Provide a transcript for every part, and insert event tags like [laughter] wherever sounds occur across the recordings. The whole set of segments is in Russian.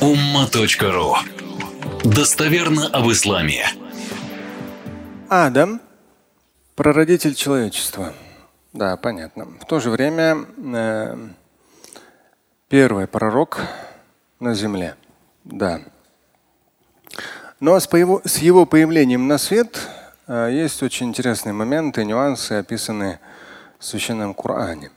umma.ru Достоверно об исламе. Адам – прародитель человечества. Да, понятно. В то же время э, первый пророк на земле. Да. Но с, его, с его появлением на свет э, есть очень интересные моменты, нюансы, описанные в Священном Коране.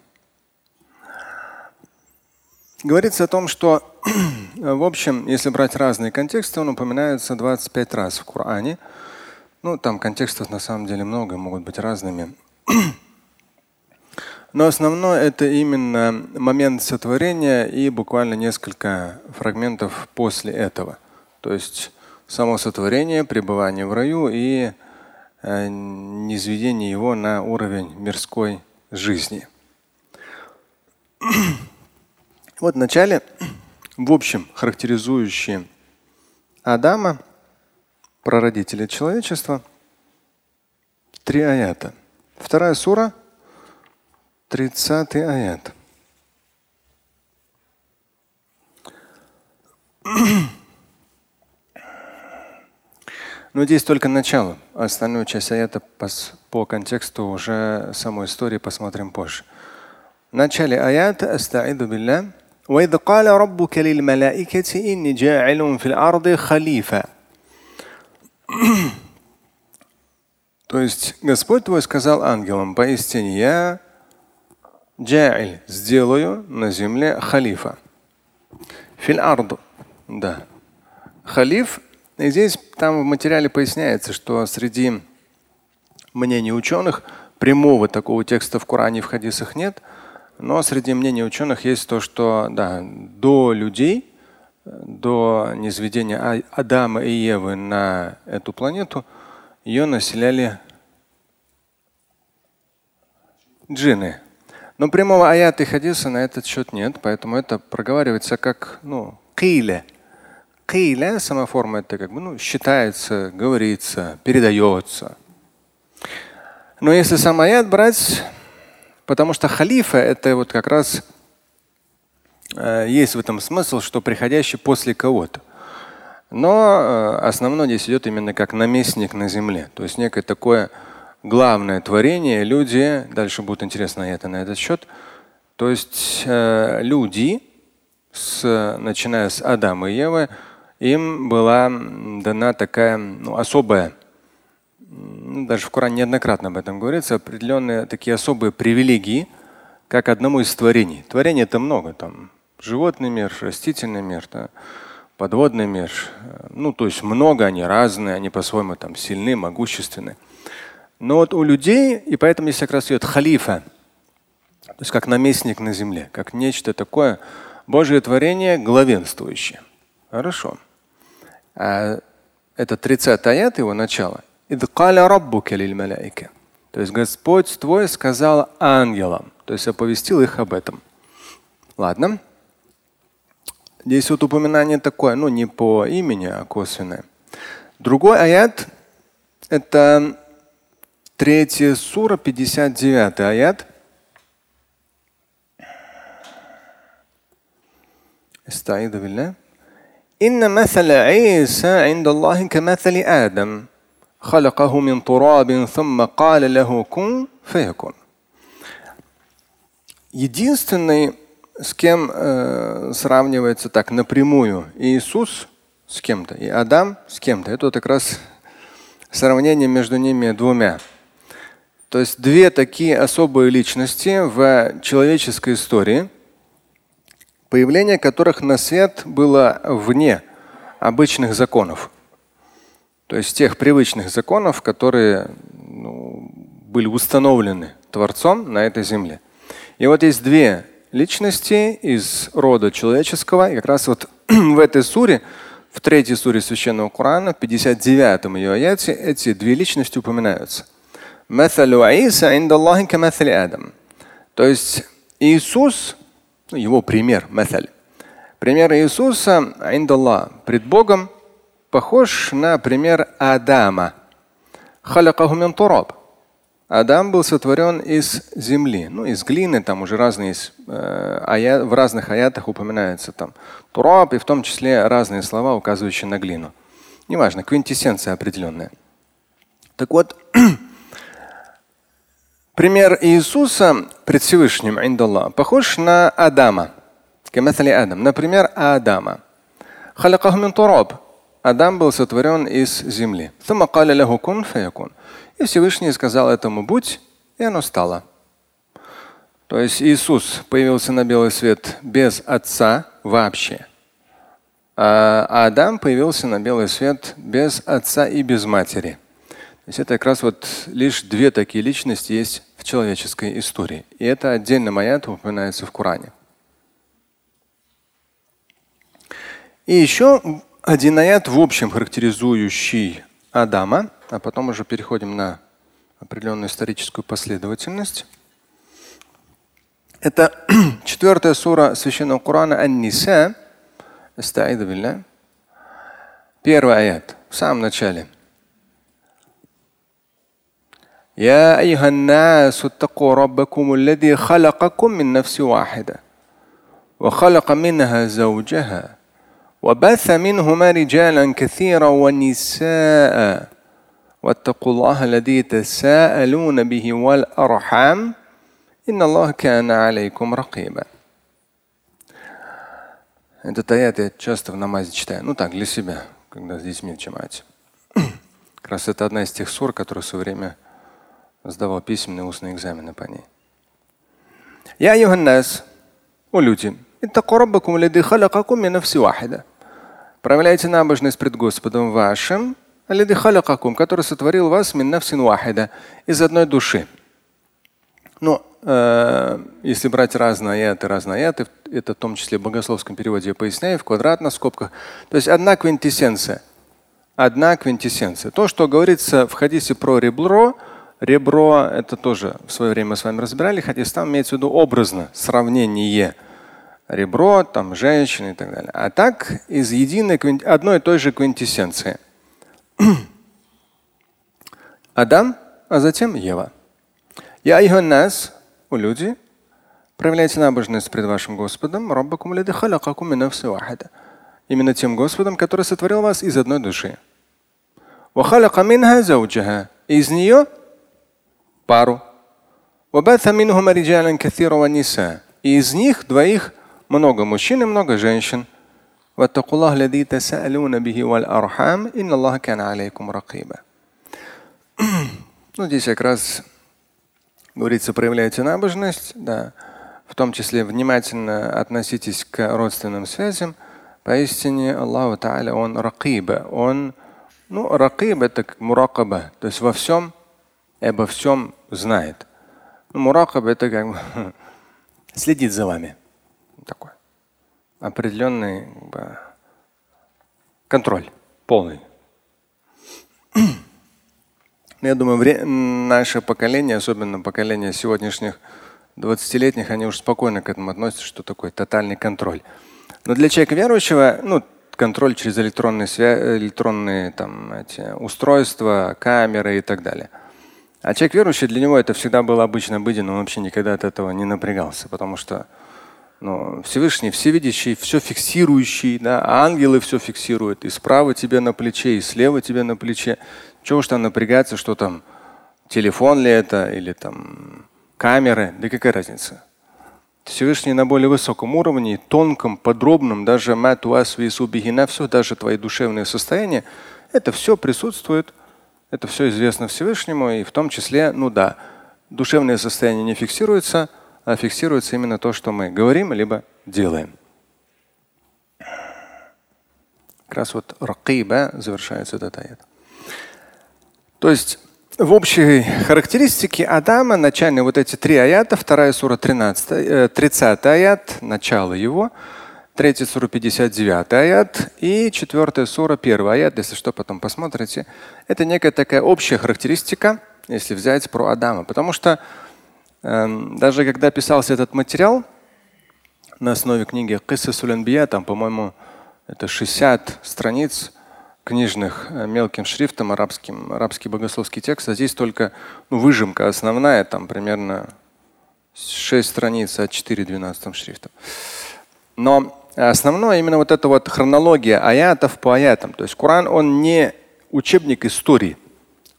Говорится о том, что, [clears throat] в общем, если брать разные контексты, он упоминается 25 раз в Коране. Ну, там контекстов на самом деле много, могут быть разными. [clears throat] Но основное это именно момент сотворения и буквально несколько фрагментов после этого. То есть само сотворение, пребывание в раю и э, низведение его на уровень мирской жизни. [clears throat] Вот в начале, в общем, характеризующие Адама, прародителя человечества, три аята. Вторая сура, 30 аят. Но здесь только начало. Остальную часть аята по, по контексту уже самой истории посмотрим позже. В начале аята «Астаиду билля» وإذ قال ربك للملائكة إني جاعل في الأرض خليفة [clears throat] То есть Господь твой сказал ангелам, поистине я джа'иль, сделаю на земле халифа. Филь арду. Да. Халиф. И здесь там в материале поясняется, что среди мнений ученых прямого такого текста в Коране и в хадисах нет – но среди мнений ученых есть то, что да, до людей, до низведения а-, Адама и Евы на эту планету, ее населяли джинны. Но прямого аята и хадиса на этот счет нет, поэтому это проговаривается как ну, киля. Киля, сама форма это как бы ну, считается, говорится, передается. Но если сам аят брать, Потому что халифа это вот как раз э, есть в этом смысл, что приходящий после кого-то. Но э, основной здесь идет именно как наместник на земле. То есть некое такое главное творение. Люди, дальше будет интересно это на этот счет. То есть э, люди, с, начиная с Адама и Евы, им была дана такая ну, особая даже в Коране неоднократно об этом говорится, определенные такие особые привилегии, как одному из творений. Творений это много, там животный мир, растительный мир, да, подводный мир. Ну, то есть много, они разные, они по-своему там сильны, могущественны. Но вот у людей, и поэтому здесь как раз идет халифа, то есть как наместник на земле, как нечто такое Божье творение главенствующее. Хорошо. А это 30 аят его начало. То есть Господь твой сказал ангелам, то есть оповестил их об этом. Ладно. Здесь вот упоминание такое, ну не по имени, а косвенное. Другой аят – это третья сура, 59 аят. استعيذ بالله إن مثل عيسى عند الله كمثل آدم خلقه من تراب ثم قال له كن فيكون. Единственный, с кем э, сравнивается так напрямую Иисус с кем-то и Адам с кем-то, это вот как раз сравнение между ними двумя. То есть две такие особые личности в человеческой истории, появление которых на свет было вне обычных законов. То есть тех привычных законов, которые ну, были установлены Творцом на этой земле. И вот есть две личности из рода человеческого. И как раз вот [clears throat] в этой суре, в третьей суре Священного Корана, в 59 ее аяте, эти две личности упоминаются. То есть Иисус, ну, его пример, пример Иисуса пред Богом похож на пример Адама. Адам был сотворен из земли, ну из глины, там уже разные, э, аят, в разных аятах упоминается там тураб, и в том числе разные слова, указывающие на глину. Неважно, квинтэссенция определенная. Так вот, [clears throat] пример Иисуса пред Всевышним, индаллах, похож на Адама. Адам. Например, Адама. Адам был сотворен из земли. И Всевышний сказал этому будь, и оно стало. То есть Иисус появился на белый свет без отца вообще. А Адам появился на белый свет без отца и без матери. То есть это как раз вот лишь две такие личности есть в человеческой истории. И это отдельно аят упоминается в Коране. И еще один аят в общем характеризующий Адама, а потом уже переходим на определенную историческую последовательность. Это [clears throat] четвертая сура священного Корана Ан-Ниса. Первый аят в самом начале. يا أيها الناس اتقوا ربكم الذي خلقكم من نفس واحدة وخلق منها زوجها وبث منهما رجالا كثيرا ونساء واتقوا الله الذي تساءلون به والأرحام إن الله كان عليكم رقيبا Этот аят я часто в намазе читаю. Ну так, для себя, когда с детьми в джамате. Как раз это одна из тех сур, которые в свое время сдавал письменные устные экзамены по ней. Я Йоханнас, о люди, Проявляйте набожность пред Господом вашим, который сотворил вас из одной души. Ну, э, если брать разные аяты, разные аяты, это в том числе в богословском переводе я поясняю, в квадратных скобках. То есть одна квинтэссенция. Одна квинтэссенция. То, что говорится в хадисе про ребро, ребро это тоже в свое время мы с вами разбирали, хадис там имеется в виду образно, сравнение ребро, там женщины и так далее. А так из единой одной и той же квинтэссенции. [clears throat] Адам, а затем Ева. Я нас, у люди, проявляйте набожность пред вашим Господом, именно тем Господом, который сотворил вас из одной души. Из нее пару. И из них двоих много мужчин и много женщин. Ну, здесь как раз говорится, проявляйте набожность, да, в том числе внимательно относитесь к родственным связям. Поистине Аллаху Та'аля, Он ракиба, Он, ну, ракиб это как муракаба, то есть во всем обо всем знает. Ну, муракаба это как бы [laughs] следит за вами такой определенный как бы, контроль полный. Я думаю, наше поколение, особенно поколение сегодняшних 20-летних, они уже спокойно к этому относятся, что такое тотальный контроль. Но для человека верующего, ну, контроль через электронные, свя... электронные там, эти, устройства, камеры и так далее. А человек верующий, для него это всегда было обычно обыденно, он вообще никогда от этого не напрягался, потому что но Всевышний, всевидящий, все фиксирующий, да, а ангелы все фиксируют. И справа тебе на плече, и слева тебе на плече. Чего уж там напрягаться, что там телефон ли это, или там камеры, да какая разница. Всевышний на более высоком уровне, тонком, подробном, даже все, даже твои душевные состояния, это все присутствует, это все известно Всевышнему, и в том числе, ну да, душевное состояние не фиксируется, а фиксируется именно то, что мы говорим либо делаем. Как раз вот ракиба завершается этот аят. То есть в общей характеристике Адама начальные вот эти три аята, вторая сура 13, 30 э, аят, начало его, третья сура 59 аят и четвертая сура первый аят, если что, потом посмотрите. Это некая такая общая характеристика, если взять про Адама. Потому что даже когда писался этот материал на основе книги Киса Сулянбия, там, по-моему, это 60 страниц, книжных э, мелким шрифтом арабским, арабский богословский текст, а здесь только ну, выжимка основная, там примерно 6 страниц, а 4 12 шрифтом. Но основное именно вот эта вот хронология аятов по аятам. То есть Коран, он не учебник истории.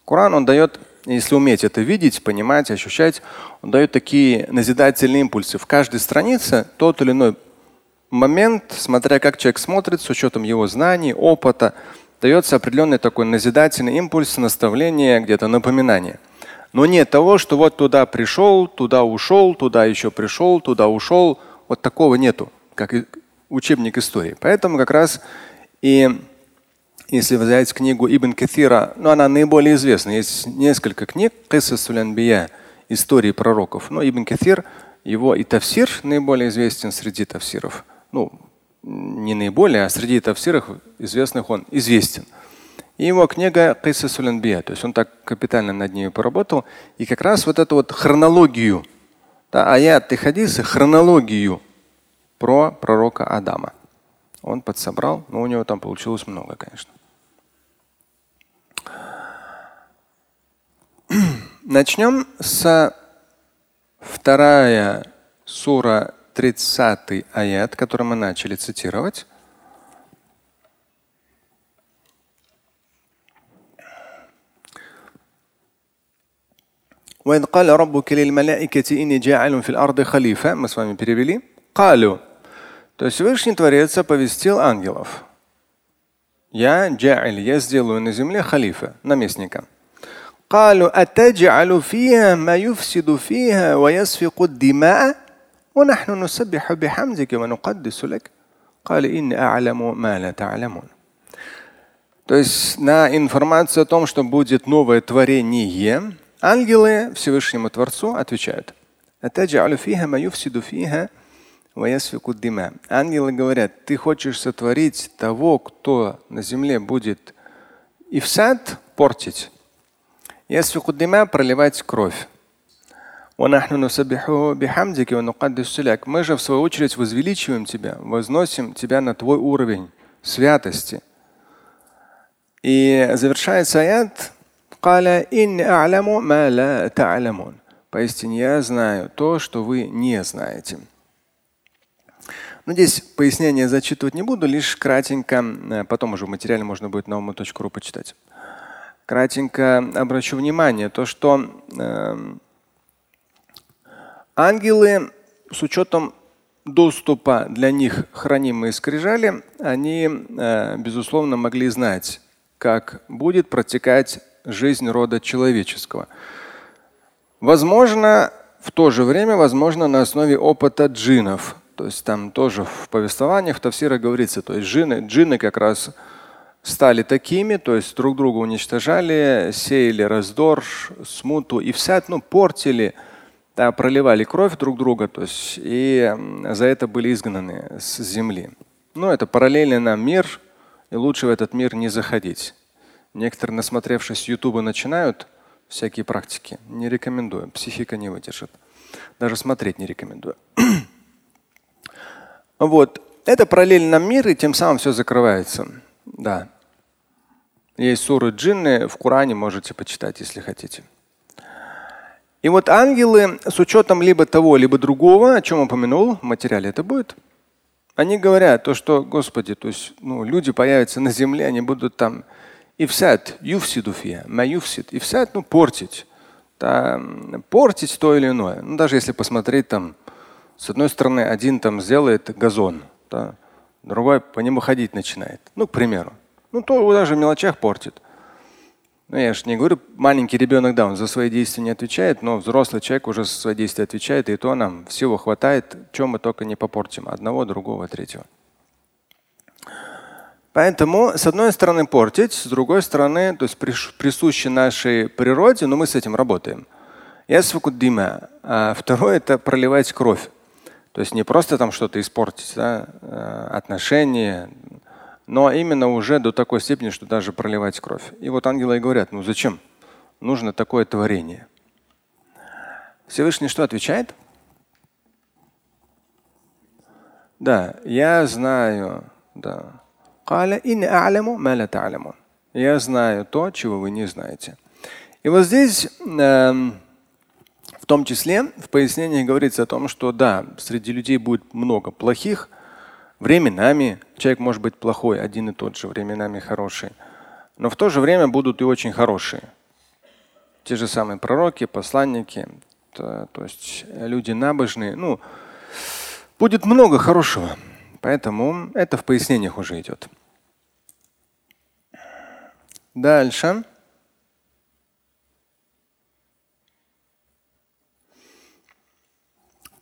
Коран, он дает, если уметь это видеть, понимать, ощущать, он дает такие назидательные импульсы. В каждой странице тот или иной момент, смотря как человек смотрит, с учетом его знаний, опыта, дается определенный такой назидательный импульс, наставление, где-то напоминание. Но нет того, что вот туда пришел, туда ушел, туда еще пришел, туда ушел. Вот такого нету, как учебник истории. Поэтому как раз и если взять книгу Ибн Каthира, ну она наиболее известна. Есть несколько книг Кисасулянбия, истории пророков. Но Ибн Каthир, его и тафсир наиболее известен среди тафсиров ну, не наиболее, а среди тафсиров известных он известен. И его книга Кисасуль Анбия, то есть он так капитально над ней поработал. И как раз вот эту вот хронологию, да, аят и хадисы, хронологию про пророка Адама. Он подсобрал, но у него там получилось много, конечно. [clears throat] Начнем с вторая сура 30 аят, который мы начали цитировать. وإذ قال ربك للملائكة إني جاعل في الأرض خليفة мы с вами перевели قالوا то есть Всевышний Творец оповестил ангелов я джа'иль я сделаю на земле халифа наместника قالوا أتجعل فيها ما يفسد فيها ويسفك الدماء ونحن نسبح بحمدك ونقدس لك قال إني أعلم ما لا تعلمون То есть на информацию о том, что будет новое творение, ангелы Всевышнему Творцу отвечают. Ангелы говорят, ты хочешь сотворить того, кто на земле будет и в сад портить, проливать кровь. Мы же в свою очередь возвеличиваем тебя, возносим тебя на твой уровень святости. И завершается аят Поистине я знаю то, что вы не знаете. Но здесь пояснение зачитывать не буду, лишь кратенько, потом уже в материале можно будет на umu.ru почитать. Кратенько обращу внимание, то, что э, Ангелы с учетом доступа для них хранимые скрижали, они, э, безусловно, могли знать, как будет протекать жизнь рода человеческого. Возможно, в то же время, возможно, на основе опыта джинов. То есть там тоже в повествованиях в Тавсира говорится, то есть джины, джины как раз стали такими, то есть друг друга уничтожали, сеяли раздор, смуту и вся, ну, портили да, проливали кровь друг друга, то есть, и за это были изгнаны с земли. Ну, это параллельный нам мир, и лучше в этот мир не заходить. Некоторые, насмотревшись Ютуба, начинают всякие практики. Не рекомендую, психика не выдержит. Даже смотреть не рекомендую. [clears throat] вот. Это параллельный нам мир, и тем самым все закрывается. Да. Есть суры джинны в Коране, можете почитать, если хотите. И вот ангелы с учетом либо того, либо другого, о чем упомянул в материале, это будет. Они говорят то, что, Господи, то есть ну, люди появятся на земле, они будут там и всят, юфсидуфия, маюфсид, и всят, ну, портить. Да, портить то или иное. Ну, даже если посмотреть там, с одной стороны, один там сделает газон, да, другой по нему ходить начинает. Ну, к примеру. Ну, то даже в мелочах портит. Ну, я же не говорю, маленький ребенок, да, он за свои действия не отвечает, но взрослый человек уже за свои действия отвечает, и то нам всего хватает, чем мы только не попортим. Одного, другого, третьего. Поэтому, с одной стороны, портить, с другой стороны, то есть присуще нашей природе, но мы с этим работаем. А второе – это проливать кровь. То есть не просто там что-то испортить, да, э, отношения, но именно уже до такой степени, что даже проливать кровь. И вот ангелы и говорят, ну зачем? Нужно такое творение. Всевышний что отвечает? Да, я знаю. Да. Я знаю то, чего вы не знаете. И вот здесь э, в том числе в пояснении говорится о том, что да, среди людей будет много плохих, временами человек может быть плохой, один и тот же, временами хороший. Но в то же время будут и очень хорошие. Те же самые пророки, посланники, то, то есть люди набожные. Ну, будет много хорошего. Поэтому это в пояснениях уже идет. Дальше.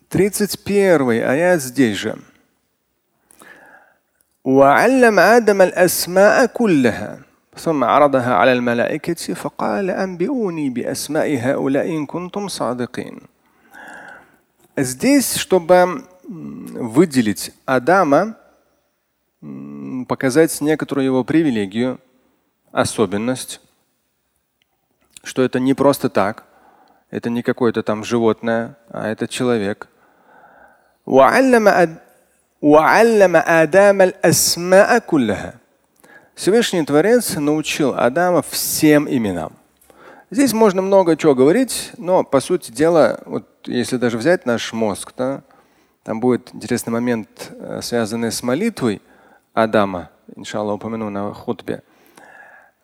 Тридцать первый аят здесь же. وعلم آدم الأسماء كلها ثم عرضها على الملائكة فقال أنبئوني بأسماء هؤلاء إن كنتم صادقين. Здесь, чтобы выделить Адама, показать некоторую его привилегию, особенность, что это не просто так, это не какое-то там животное, а это человек. Всевышний Творец научил Адама всем именам. Здесь можно много чего говорить, но по сути дела, вот если даже взять наш мозг, да, там будет интересный момент, э, связанный с молитвой Адама, иншаллах, упомяну на хутбе.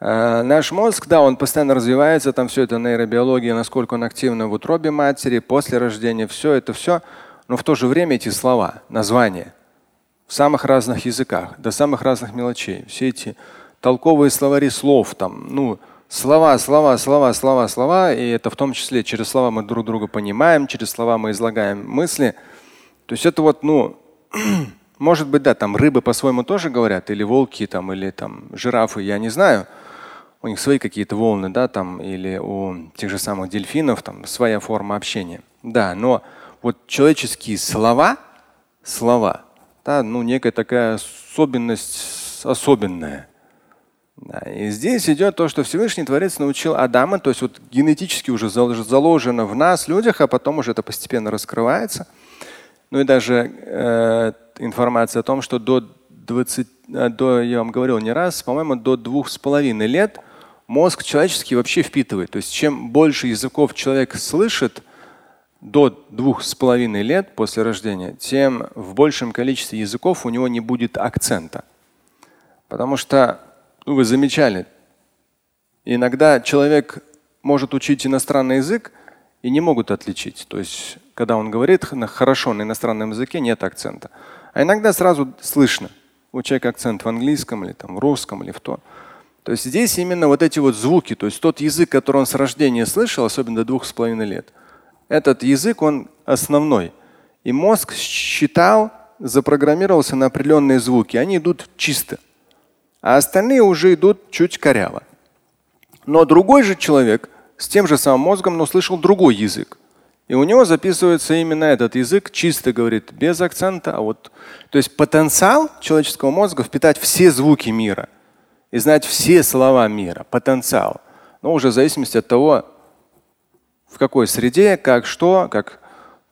Э, наш мозг, да, он постоянно развивается, там все это нейробиология, насколько он активно в утробе матери, после рождения, все это все. Но в то же время эти слова, названия в самых разных языках, до самых разных мелочей. Все эти толковые словари слов, там, ну, слова, слова, слова, слова, слова, и это в том числе через слова мы друг друга понимаем, через слова мы излагаем мысли. То есть это вот, ну, [clears throat] может быть, да, там рыбы по-своему тоже говорят, или волки, там, или там жирафы, я не знаю. У них свои какие-то волны, да, там, или у тех же самых дельфинов там своя форма общения. Да, но вот человеческие слова, слова, да, ну, некая такая особенность особенная. Да, и здесь идет то, что Всевышний Творец научил Адама, то есть вот генетически уже заложено в нас, людях, а потом уже это постепенно раскрывается. Ну и даже э, информация о том, что до 20, э, до, я вам говорил не раз, по-моему, до двух с половиной лет мозг человеческий вообще впитывает. То есть чем больше языков человек слышит, до двух с половиной лет после рождения, тем в большем количестве языков у него не будет акцента. Потому что, ну, вы замечали, иногда человек может учить иностранный язык и не могут отличить. То есть, когда он говорит хорошо на иностранном языке, нет акцента. А иногда сразу слышно, у человека акцент в английском или там, в русском или в то. То есть здесь именно вот эти вот звуки, то есть тот язык, который он с рождения слышал, особенно до двух с половиной лет – этот язык, он основной. И мозг считал, запрограммировался на определенные звуки. Они идут чисто. А остальные уже идут чуть коряво. Но другой же человек с тем же самым мозгом, но слышал другой язык. И у него записывается именно этот язык, чисто говорит, без акцента. А вот, то есть потенциал человеческого мозга впитать все звуки мира и знать все слова мира. Потенциал. Но уже в зависимости от того, в какой среде, как что, как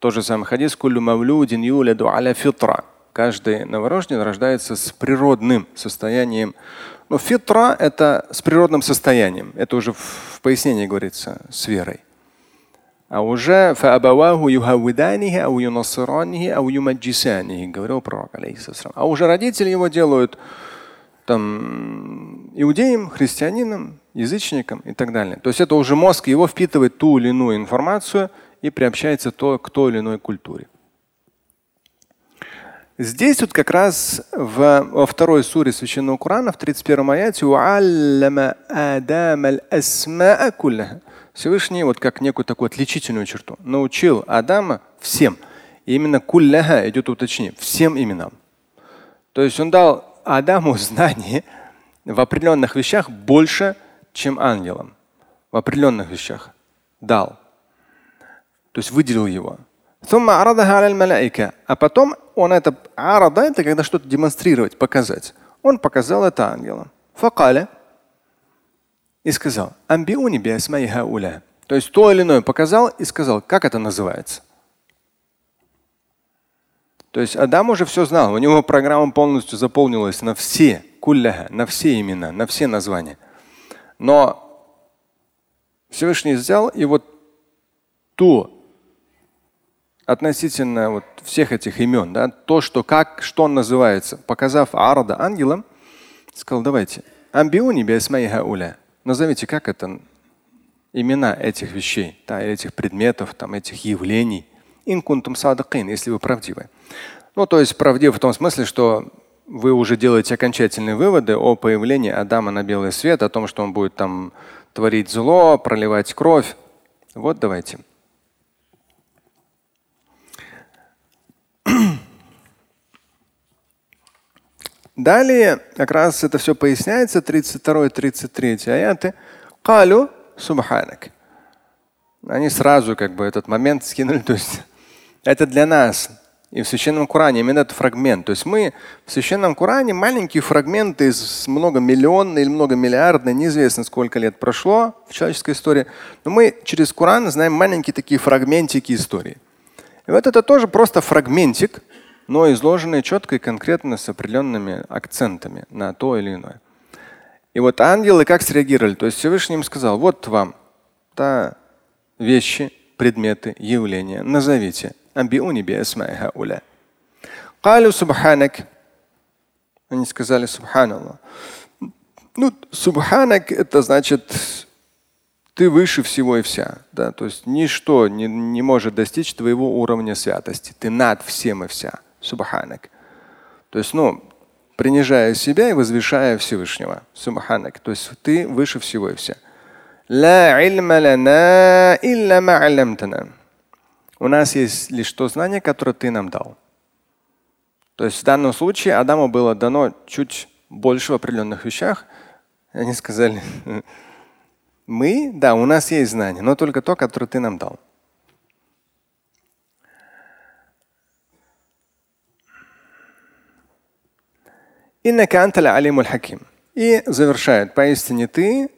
тот же самый хадис, каждый новорожденный рождается с природным состоянием. Но фитра – это с природным состоянием. Это уже в пояснении говорится, с верой. А уже говорил пророк, а уже родители его делают там, иудеям, христианинам, язычникам и так далее. То есть это уже мозг его впитывает ту или иную информацию и приобщается то, к той или иной культуре. Здесь вот как раз в, во второй суре Священного Корана, в 31 аяте, Всевышний вот как некую такую отличительную черту научил Адама всем. И именно кулляха идет уточнение, всем именам. То есть он дал Адаму [laughs] знание в определенных вещах больше, чем ангелам. В определенных вещах дал. То есть выделил его. А потом он это арада, это когда что-то демонстрировать, показать. Он показал это ангелам. Факаля и сказал, амбиуни То есть то или иное показал и сказал, как это называется. То есть Адам уже все знал, у него программа полностью заполнилась на все, кулляха, на все имена, на все названия. Но Всевышний взял и вот ту относительно вот всех этих имен, да, то, что как, что он называется, показав Арда ангелом, сказал, давайте, амбиуни уля. Назовите, как это имена этих вещей, да, этих предметов, там, этих явлений. Инкунтум садыкин, если вы правдивы. Ну, то есть правдивы в том смысле, что вы уже делаете окончательные выводы о появлении Адама на белый свет, о том, что он будет там творить зло, проливать кровь. Вот давайте. [clears throat] Далее как раз это все поясняется, 32-33 аяты. Калю субханак. Они сразу как бы этот момент скинули. [laughs] То есть это для нас. И в Священном Коране именно этот фрагмент. То есть мы в Священном Коране маленькие фрагменты из многомиллионной или многомиллиардной, неизвестно сколько лет прошло в человеческой истории, но мы через Коран знаем маленькие такие фрагментики истории. И вот это тоже просто фрагментик, но изложенный четко и конкретно с определенными акцентами на то или иное. И вот ангелы как среагировали? То есть Всевышний им сказал, вот вам та вещи, предметы, явления, назовите. Амбиуни би уля. Калю субханак. Они сказали субханаллах. Ну, субханак это значит ты выше всего и вся. Да? То есть ничто не, не может достичь твоего уровня святости. Ты над всем и вся. Субханак. То есть, ну, принижая себя и возвышая Всевышнего. Субханак. То есть ты выше всего и вся. У нас есть лишь то знание, которое ты нам дал. То есть в данном случае Адаму было дано чуть больше в определенных вещах. Они сказали, [laughs] мы, да, у нас есть знание, но только то, которое ты нам дал. И завершает, поистине ты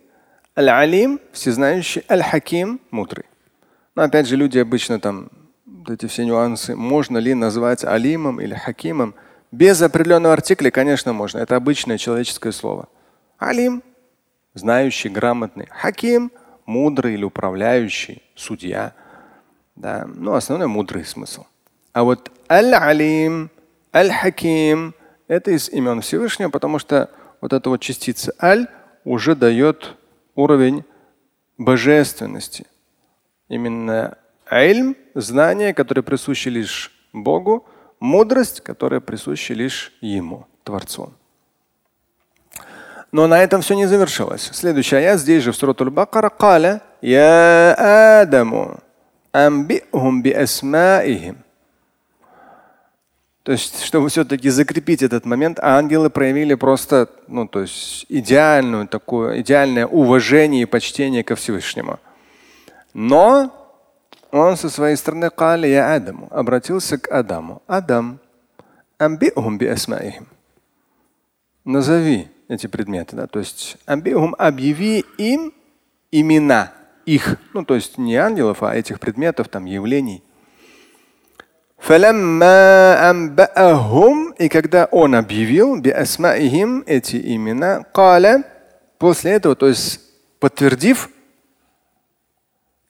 аль-алим, всезнающий, аль-хаким, мудрый. Но опять же, люди обычно там эти все нюансы, можно ли назвать алимом или хакимом, без определенного артикля, конечно, можно. Это обычное человеческое слово. Алим – знающий, грамотный. Хаким – мудрый или управляющий, судья. Да. Ну, основной мудрый смысл. А вот аль-алим, аль-хаким – это из имен Всевышнего, потому что вот эта вот частица аль уже дает уровень божественности. Именно эльм – знание, которое присуще лишь Богу, мудрость, которая присуща лишь Ему, Творцу. Но на этом все не завершилось. Следующий аят здесь же в Суратуль Бакара Каля Я Адаму амбихум би асмаихим. То есть, чтобы все-таки закрепить этот момент, ангелы проявили просто, ну, то есть идеальную такое, идеальное уважение и почтение ко Всевышнему. Но он со своей стороны кали я Адаму, обратился к Адаму. Адам, амбиухум би Назови эти предметы, да, то есть амбиухум объяви им имена их, ну, то есть не ангелов, а этих предметов, там, явлений. И когда он объявил эти имена, после этого, то есть подтвердив,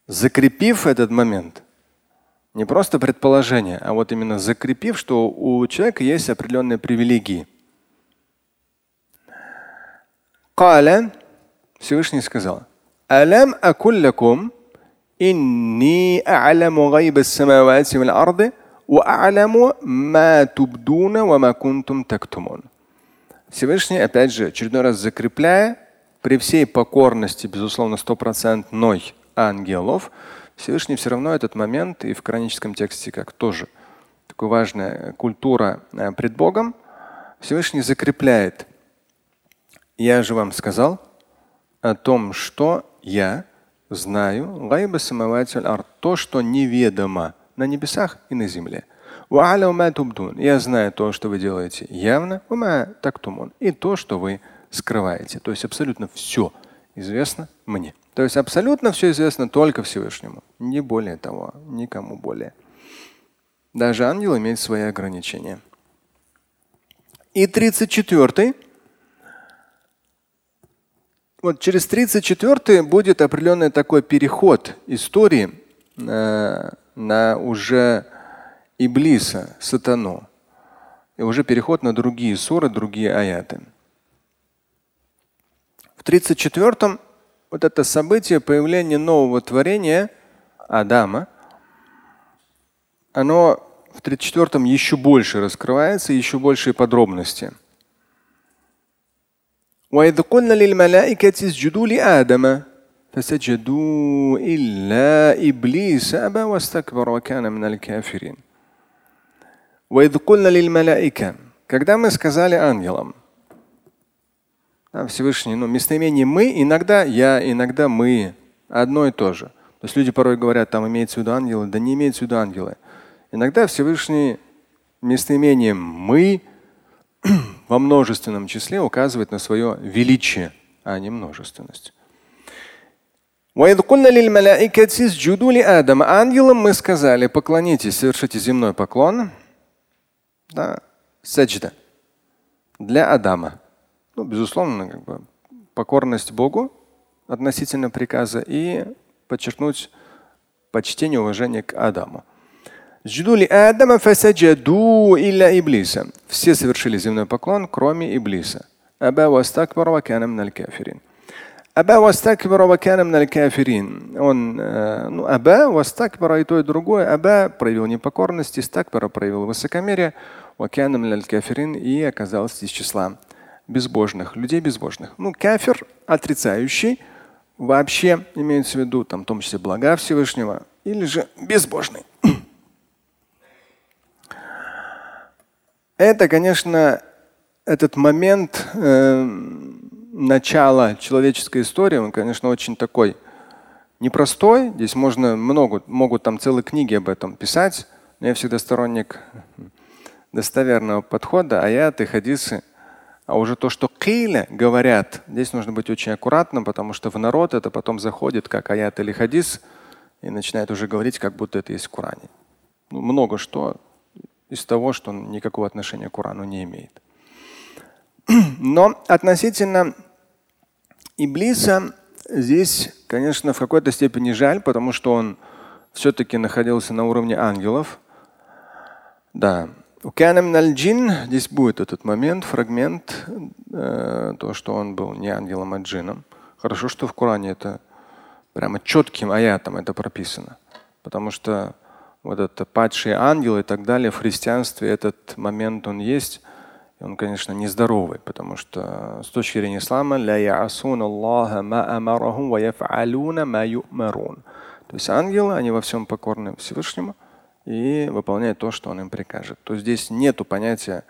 закрепив этот момент, не просто предположение, а вот именно закрепив, что у человека есть определенные привилегии. Каля, Всевышний сказал, Алям акуллякум инни а'ламу гайба самавати вал арды Всевышний, опять же, очередной раз закрепляя, при всей покорности, безусловно, стопроцентной ангелов, Всевышний все равно этот момент и в кораническом тексте как тоже такая важная культура э, пред Богом, Всевышний закрепляет. Я же вам сказал о том, что я знаю, то, что неведомо на небесах и на земле. Я знаю то, что вы делаете явно, и то, что вы скрываете. То есть абсолютно все известно мне. То есть абсолютно все известно только Всевышнему. Не более того, никому более. Даже ангел имеет свои ограничения. И 34 вот через 34 будет определенный такой переход истории э, на уже Иблиса, сатану. И уже переход на другие суры, другие аяты. В 34-м вот это событие появления нового творения Адама, оно в 34-м еще больше раскрывается, еще большие подробности – وإذ قلنا للملائكة اسجدوا لآدم فسجدوا إلا إبليس أبى واستكبر وكان من الكافرين. وإذ قلنا للملائكة Когда мы сказали ангелам, Всевышний, ну, местоимение мы, иногда я, иногда мы, одно и то же. То есть люди порой говорят, там имеется в виду ангелы, да не имеется в виду ангелы. Иногда Всевышний местоимением мы [clears throat] во множественном числе указывает на свое величие, а не множественность. Ангелам мы сказали, поклонитесь, совершите земной поклон. Да, саджда. Для Адама. Ну, безусловно, как бы покорность Богу относительно приказа и подчеркнуть почтение, уважение к Адаму. Все совершили земной поклон, кроме Иблиса. Аба вастакбара ва кана миналь кафирин. Он, ну, аба вастакбара и то, и другое. Аба проявил непокорность, истакбара проявил высокомерие, ва кана миналь кафирин и оказался из числа безбожных, людей безбожных. Ну, кафир, отрицающий, вообще имеется в виду, там, в том числе блага Всевышнего, или же безбожный. [clears throat] Это, конечно, этот момент э, начала человеческой истории, он, конечно, очень такой непростой. Здесь можно много, могут там целые книги об этом писать. Но я всегда сторонник достоверного подхода, аяты, хадисы. А уже то, что кейля говорят, здесь нужно быть очень аккуратным, потому что в народ это потом заходит как аят или хадис и начинает уже говорить, как будто это есть в Коране. Ну, много что из того, что он никакого отношения к Корану не имеет. [clears throat] Но относительно Иблиса здесь, конечно, в какой-то степени жаль, потому что он все-таки находился на уровне ангелов. Да. У джин здесь будет этот момент, фрагмент, э, то, что он был не ангелом, а джином. Хорошо, что в Коране это прямо четким аятом это прописано. Потому что вот это падшие ангелы и так далее, в христианстве этот момент он есть. Он, конечно, нездоровый, потому что с точки зрения ислама то есть ангелы, они во всем покорны Всевышнему и выполняют то, что он им прикажет. То здесь нет понятия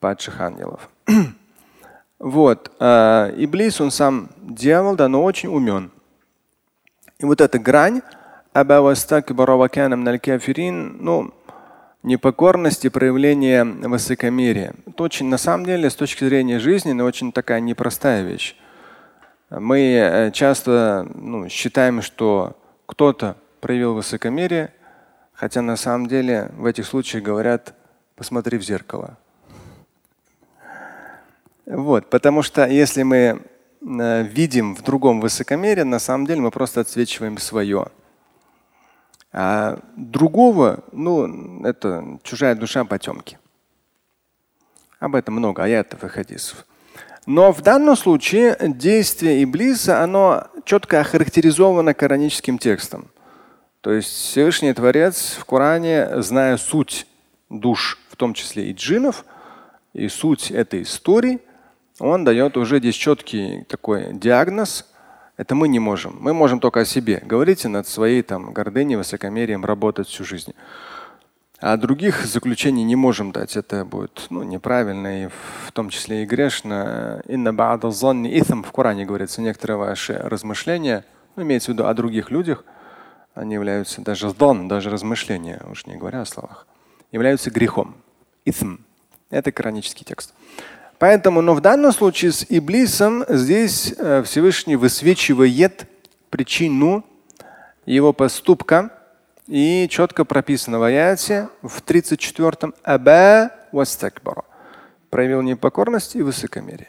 падших ангелов. [clears throat] вот. А, Иблис, он сам дьявол, да, но очень умен. И вот эта грань, ну, непокорность и проявление высокомерия. Это очень, на самом деле, с точки зрения жизни, но очень такая непростая вещь. Мы э, часто ну, считаем, что кто-то проявил высокомерие, хотя на самом деле в этих случаях говорят, посмотри в зеркало. Вот, потому что если мы э, видим в другом высокомерие, на самом деле мы просто отсвечиваем свое. А другого, ну, это чужая душа потемки. Об этом много аятов и хадисов. Но в данном случае действие Иблиса, оно четко охарактеризовано кораническим текстом. То есть Всевышний Творец в Коране, зная суть душ, в том числе и джинов, и суть этой истории, он дает уже здесь четкий такой диагноз, это мы не можем. Мы можем только о себе. Говорите над своей там, гордыней, высокомерием, работать всю жизнь. А других заключений не можем дать. Это будет ну, неправильно и в том числе и грешно. В Коране говорится, некоторые ваши размышления, ну, имеется в виду о других людях, они являются даже здан, даже размышления, уж не говоря о словах, являются грехом. Итм. Это коранический текст. Поэтому, но в данном случае с Иблисом здесь э, Всевышний высвечивает причину его поступка и четко прописано в аяте в 34-м Аба вастакбара. Проявил непокорность и высокомерие.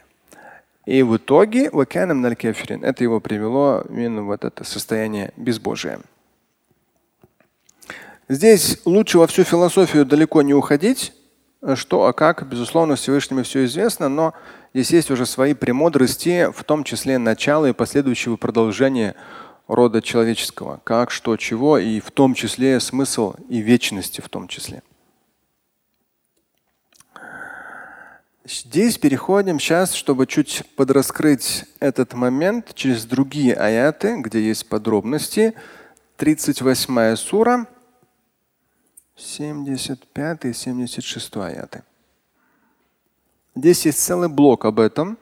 И в итоге это его привело именно в это состояние безбожия. Здесь лучше во всю философию далеко не уходить. Что, а как, безусловно, Всевышнему все известно, но здесь есть уже свои премудрости, в том числе начало и последующего продолжения рода человеческого. Как, что, чего, и в том числе смысл и вечности в том числе. Здесь переходим сейчас, чтобы чуть подраскрыть этот момент через другие аяты, где есть подробности. 38 сура, 75 и 76 аяты. Здесь есть целый блок об этом.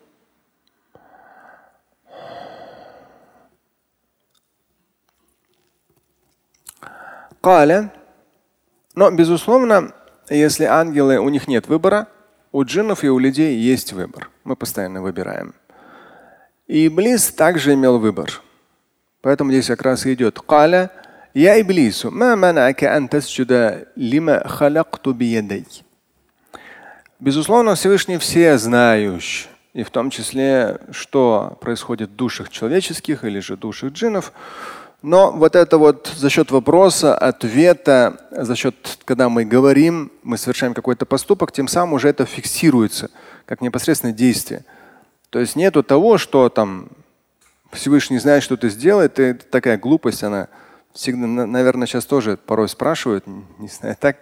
Каля. Но, безусловно, если ангелы, у них нет выбора, у джиннов и у людей есть выбор. Мы постоянно выбираем. И Иблис также имел выбор. Поэтому здесь как раз и идет. Каля я Иблису, ма манака ан тасджуда лима халакту биядей. Безусловно, Всевышний все знающий, и в том числе, что происходит в душах человеческих или же душах джиннов. Но вот это вот за счет вопроса, ответа, за счет, когда мы говорим, мы совершаем какой-то поступок, тем самым уже это фиксируется как непосредственное действие. То есть нету того, что там Всевышний знает, что ты сделал, это такая глупость, она всегда, наверное, сейчас тоже порой спрашивают, не знаю, так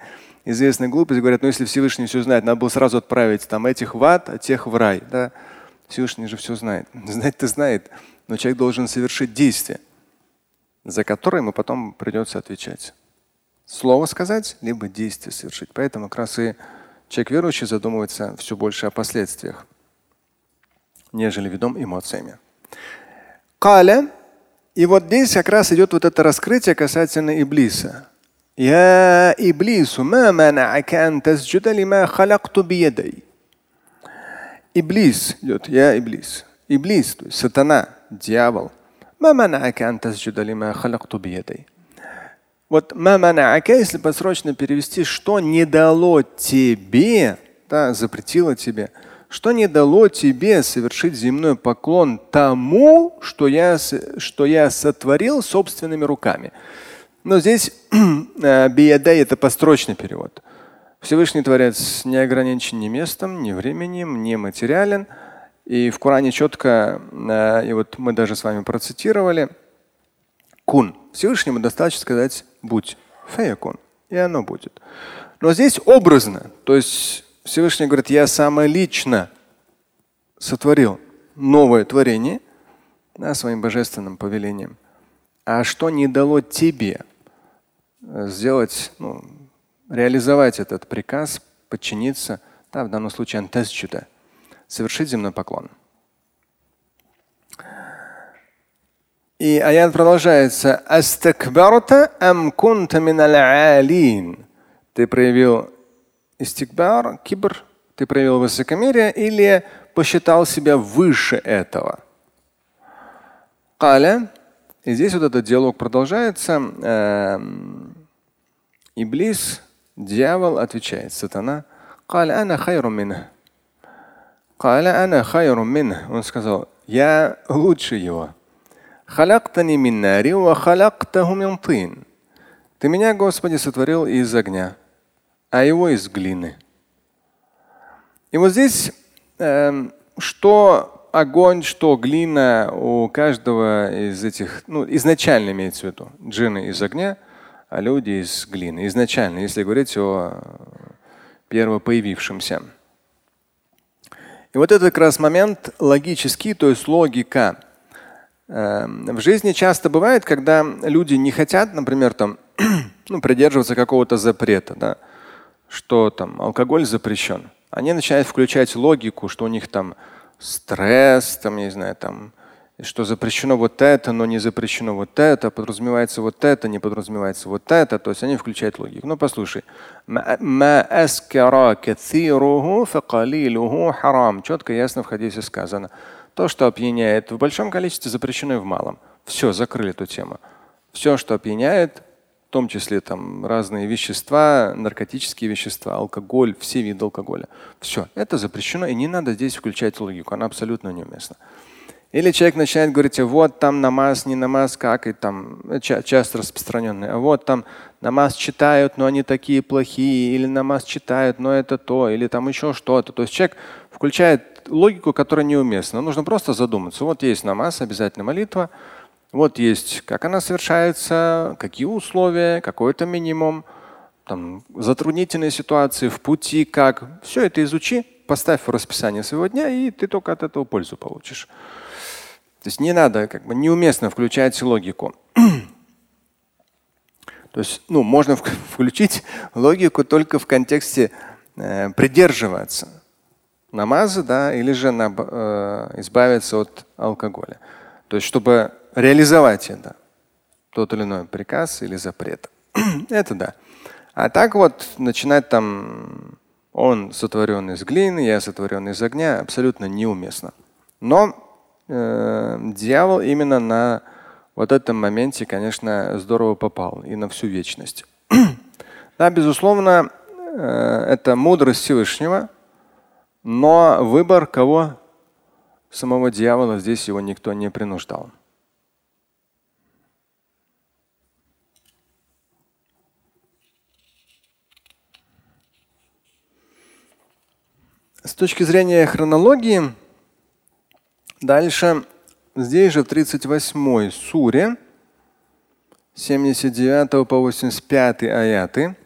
известная глупость, говорят, ну если Всевышний все знает, надо было сразу отправить там этих в ад, а тех в рай. Да? Всевышний же все знает. [laughs] Знать-то знает, но человек должен совершить действие за которые ему потом придется отвечать. Слово сказать, либо действие совершить. Поэтому как раз и человек верующий задумывается все больше о последствиях, нежели ведом эмоциями. Каля. И вот здесь как раз идет вот это раскрытие касательно Иблиса. Я Иблису, Иблис идет, я Иблис. Иблис, то есть сатана, дьявол. Вот маманаака, если посрочно перевести, что не дало тебе, да, запретило тебе – что не дало тебе совершить земной поклон тому, что я, что я сотворил собственными руками. Но здесь [clears throat] э, биядай это построчный перевод. Всевышний Творец не ограничен ни местом, ни временем, не материален – и в Коране четко, э, и вот мы даже с вами процитировали, кун. Всевышнему достаточно сказать будь. Феякун. И оно будет. Но здесь образно. То есть Всевышний говорит, я самолично сотворил новое творение да, своим божественным повелением. А что не дало тебе э, сделать, ну, реализовать этот приказ, подчиниться, да, в данном случае антазчуда, совершить земной поклон. И аят продолжается. Астакбарта ам кунта Ты проявил истикбар, кибр, ты проявил высокомерие или посчитал себя выше этого. Каля. И здесь вот этот диалог продолжается. Эм, Иблис, дьявол отвечает, сатана. Каля ана хайру минх. Он сказал, я лучше его. Ты меня, Господи, сотворил из огня, а его из глины. И вот здесь, э, что огонь, что глина у каждого из этих, ну, изначально имеется в виду, джины из огня, а люди из глины. Изначально, если говорить о первопоявившемся. И вот это как раз момент логический, то есть логика. Эм, в жизни часто бывает, когда люди не хотят, например, там, [clears throat] ну, придерживаться какого-то запрета, да, что там алкоголь запрещен. Они начинают включать логику, что у них там стресс, там, не знаю, там что запрещено вот это, но не запрещено вот это, подразумевается вот это, не подразумевается вот это. То есть они включают логику. Ну послушай. Четко, ясно в хадисе сказано. То, что опьяняет в большом количестве, запрещено и в малом. Все, закрыли эту тему. Все, что опьяняет, в том числе там разные вещества, наркотические вещества, алкоголь, все виды алкоголя. Все, это запрещено, и не надо здесь включать логику, она абсолютно неуместна. Или человек начинает говорить, вот там намаз, не намаз, как и там часто распространенный, а вот там намаз читают, но они такие плохие, или намаз читают, но это то, или там еще что-то. То есть человек включает логику, которая неуместна. Нужно просто задуматься. Вот есть намаз, обязательно молитва. Вот есть, как она совершается, какие условия, какой-то минимум, там, затруднительные ситуации в пути, как. Все это изучи, поставь в расписание своего дня, и ты только от этого пользу получишь. То есть не надо, как бы неуместно включать логику. [clears throat] То есть, ну, можно [laughs] включить логику только в контексте э, придерживаться намаза, да, или же на, э, избавиться от алкоголя. То есть, чтобы реализовать это, тот или иной приказ или запрет. [clears throat] это да. А так вот начинать там он сотворен из глины, я сотворен из огня, абсолютно неуместно. Но э, дьявол именно на вот этом моменте, конечно, здорово попал и на всю вечность. [clears throat] да, безусловно, э, это мудрость Всевышнего, но выбор кого? Самого дьявола здесь его никто не принуждал. С точки зрения хронологии, Дальше, здесь же в 38 суре, 79 по 85 аяты.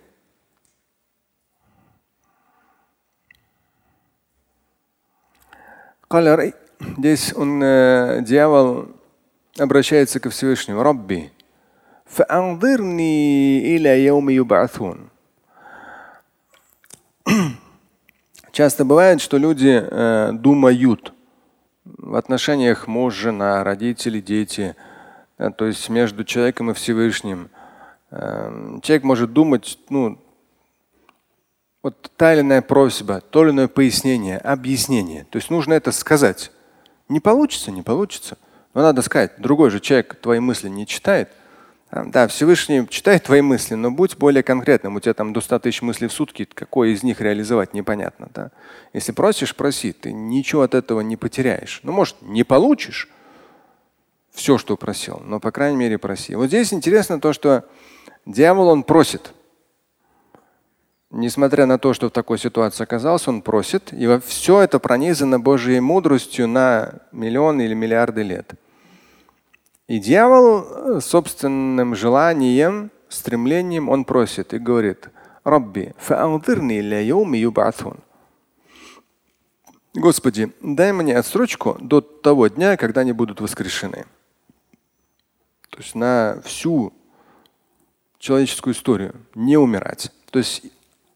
Здесь он, э, дьявол обращается ко Всевышнему. Рабби, фаандирни иля яуми юбатун. Часто бывает, что люди э, думают, в отношениях муж, жена, родители, дети, то есть между человеком и Всевышним. Эм, человек может думать, ну, вот та или иная просьба, то или иное пояснение, объяснение. То есть нужно это сказать. Не получится, не получится. Но надо сказать, другой же человек твои мысли не читает. Да, Всевышний читает твои мысли, но будь более конкретным. У тебя там до 100 тысяч мыслей в сутки, какой из них реализовать, непонятно. Да? Если просишь, проси, ты ничего от этого не потеряешь. Ну, может, не получишь все, что просил, но, по крайней мере, проси. Вот здесь интересно то, что дьявол, он просит. Несмотря на то, что в такой ситуации оказался, он просит. И все это пронизано Божьей мудростью на миллионы или миллиарды лет. И дьявол э, собственным желанием, стремлением, он просит и говорит, Рабби, Господи, дай мне отсрочку до того дня, когда они будут воскрешены. То есть на всю человеческую историю не умирать. То есть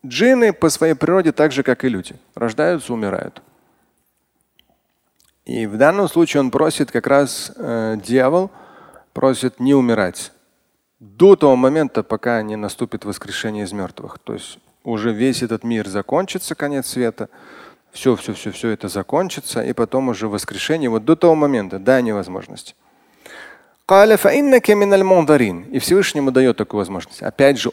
джинны по своей природе так же, как и люди. Рождаются, умирают. И в данном случае он просит как раз э, дьявол – просит не умирать до того момента, пока не наступит воскрешение из мертвых. То есть уже весь этот мир закончится, конец света, все, все, все, все это закончится, и потом уже воскрешение вот до того момента, да, невозможность. И Всевышний ему дает такую возможность. Опять же,